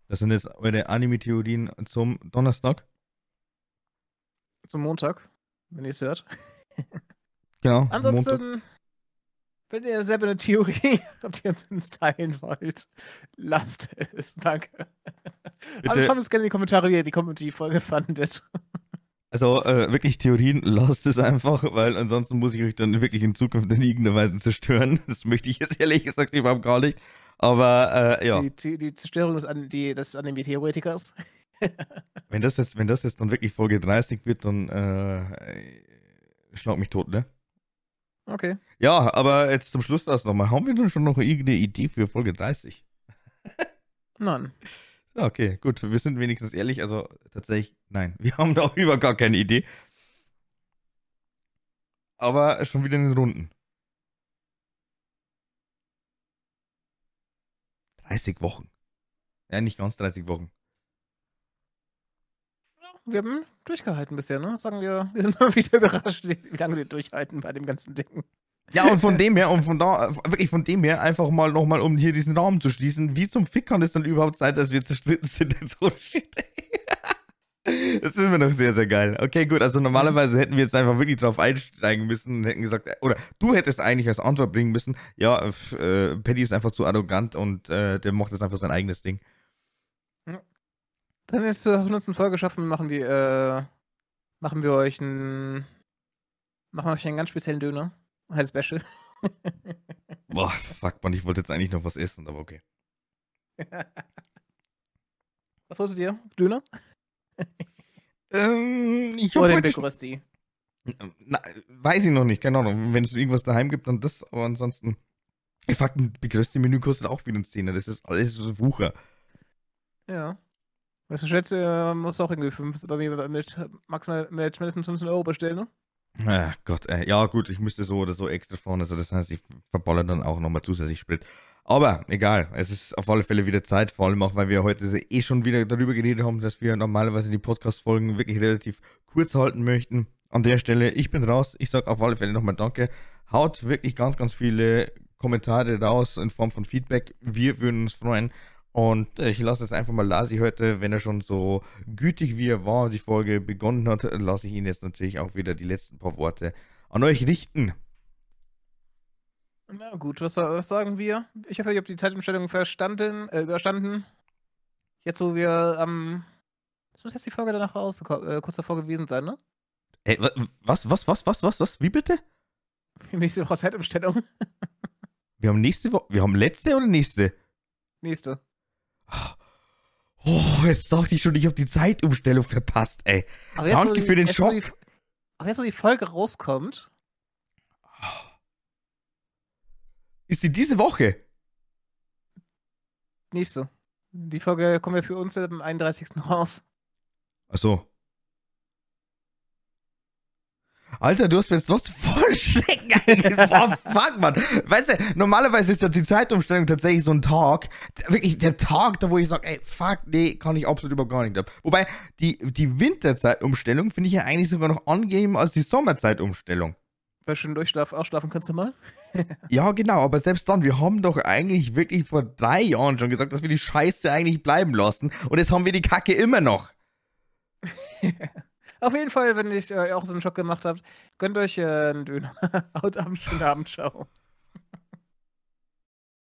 Das sind jetzt eure Anime-Theorien zum Donnerstag. Zum Montag, wenn ihr es hört. Genau. Montag. Ansonsten, wenn ihr selber eine Theorie habt, die ihr uns teilen wollt, lasst es. Danke. Aber Bitte. schreibt uns gerne in die Kommentare, wie ihr die, Kom- die Folge fandet. Also äh, wirklich Theorien, lasst es einfach, weil ansonsten muss ich euch dann wirklich in Zukunft in irgendeiner Weise zerstören. Das möchte ich jetzt ehrlich gesagt überhaupt gar nicht. Aber äh, ja, Die, die, die Zerstörung des, An- die, des Anime-Theoretikers. Wenn das, jetzt, wenn das jetzt dann wirklich Folge 30 wird, dann äh, schlag mich tot, ne? Okay. Ja, aber jetzt zum Schluss das nochmal. Haben wir denn schon noch irgendeine Idee für Folge 30? Nein. Okay, gut. Wir sind wenigstens ehrlich. Also tatsächlich, nein. Wir haben da über gar keine Idee. Aber schon wieder in den Runden. 30 Wochen. Ja, nicht ganz 30 Wochen. Wir haben durchgehalten bisher, ne? Sagen wir, wir sind immer wieder überrascht, wie lange wir durchhalten bei dem ganzen Ding. Ja, und von dem her, und von da, wirklich von dem her, einfach mal nochmal, um hier diesen Raum zu schließen, wie zum Fick kann es dann überhaupt sein, dass wir zerstritten sind in so Shit? Das ist immer noch sehr, sehr geil. Okay, gut, also normalerweise hätten wir jetzt einfach wirklich drauf einsteigen müssen und hätten gesagt, oder du hättest eigentlich als Antwort bringen müssen, ja, äh, Paddy ist einfach zu arrogant und äh, der macht jetzt einfach sein eigenes Ding. Wenn wir es zur 100. Folge schaffen, machen wir, äh, machen wir euch einen, machen wir euch einen ganz speziellen Döner. Ein Special. Boah, fuck, man, ich wollte jetzt eigentlich noch was essen, aber okay. Was wolltet ihr? Döner? Ähm, ich Oder den Big Rösti? Na, weiß ich noch nicht, keine Ahnung. Wenn es irgendwas daheim gibt, dann das, aber ansonsten. Ich fuck, ein begrößte Menü kostet auch wieder ein Zehner. Das ist alles so Wucher. Ja. Weißt du, schätze, äh, muss auch irgendwie fünf, bei mir mit maximal mit mindestens 15 Euro bestellen, ne? Ach Gott, ey. Ja, gut, ich müsste so oder so extra fahren. Also, das heißt, ich verballer dann auch nochmal zusätzlich Sprit. Aber egal, es ist auf alle Fälle wieder Zeit, vor allem auch, weil wir heute eh schon wieder darüber geredet haben, dass wir normalerweise die Podcast-Folgen wirklich relativ kurz halten möchten. An der Stelle, ich bin raus. Ich sage auf alle Fälle nochmal Danke. Haut wirklich ganz, ganz viele Kommentare raus in Form von Feedback. Wir würden uns freuen. Und ich lasse jetzt einfach mal Lasi heute, wenn er schon so gütig wie er war, die Folge begonnen hat, lasse ich ihn jetzt natürlich auch wieder die letzten paar Worte an euch richten. Na gut, was, was sagen wir? Ich hoffe, ihr habt die Zeitumstellung verstanden, äh, überstanden. Jetzt, wo wir am. Was muss jetzt die Folge danach raus, äh, kurz davor gewesen sein, ne? Ey, wa- was, was, was, was, was, was, wie bitte? Die nächste Woche Zeitumstellung. Wir haben nächste Woche, wir haben letzte oder nächste? Nächste. Oh, jetzt dachte ich schon, ich habe die Zeitumstellung verpasst, ey. Aber jetzt, Danke die- für den jetzt, Schock. Die, aber jetzt, wo die Folge rauskommt, Ist die diese Woche? nächste. Die Folge kommen wir für uns am 31. raus. Ach so. Alter, du hast mir jetzt trotzdem voll Schrecken eingebaut. Boah, fuck, Mann. Weißt du, normalerweise ist ja die Zeitumstellung tatsächlich so ein Tag, wirklich der Tag, da wo ich sage, ey, fuck, nee, kann ich absolut über gar nicht ab. Wobei, die, die Winterzeitumstellung finde ich ja eigentlich sogar noch angenehm als die Sommerzeitumstellung. Weil schön durchschlafen, ausschlafen kannst du mal. ja, genau, aber selbst dann, wir haben doch eigentlich wirklich vor drei Jahren schon gesagt, dass wir die Scheiße eigentlich bleiben lassen. Und jetzt haben wir die Kacke immer noch. Auf jeden Fall, wenn ich äh, auch so einen Schock gemacht habt, gönnt euch äh, einen Döner. Haut Abend, schönen Abend, ciao.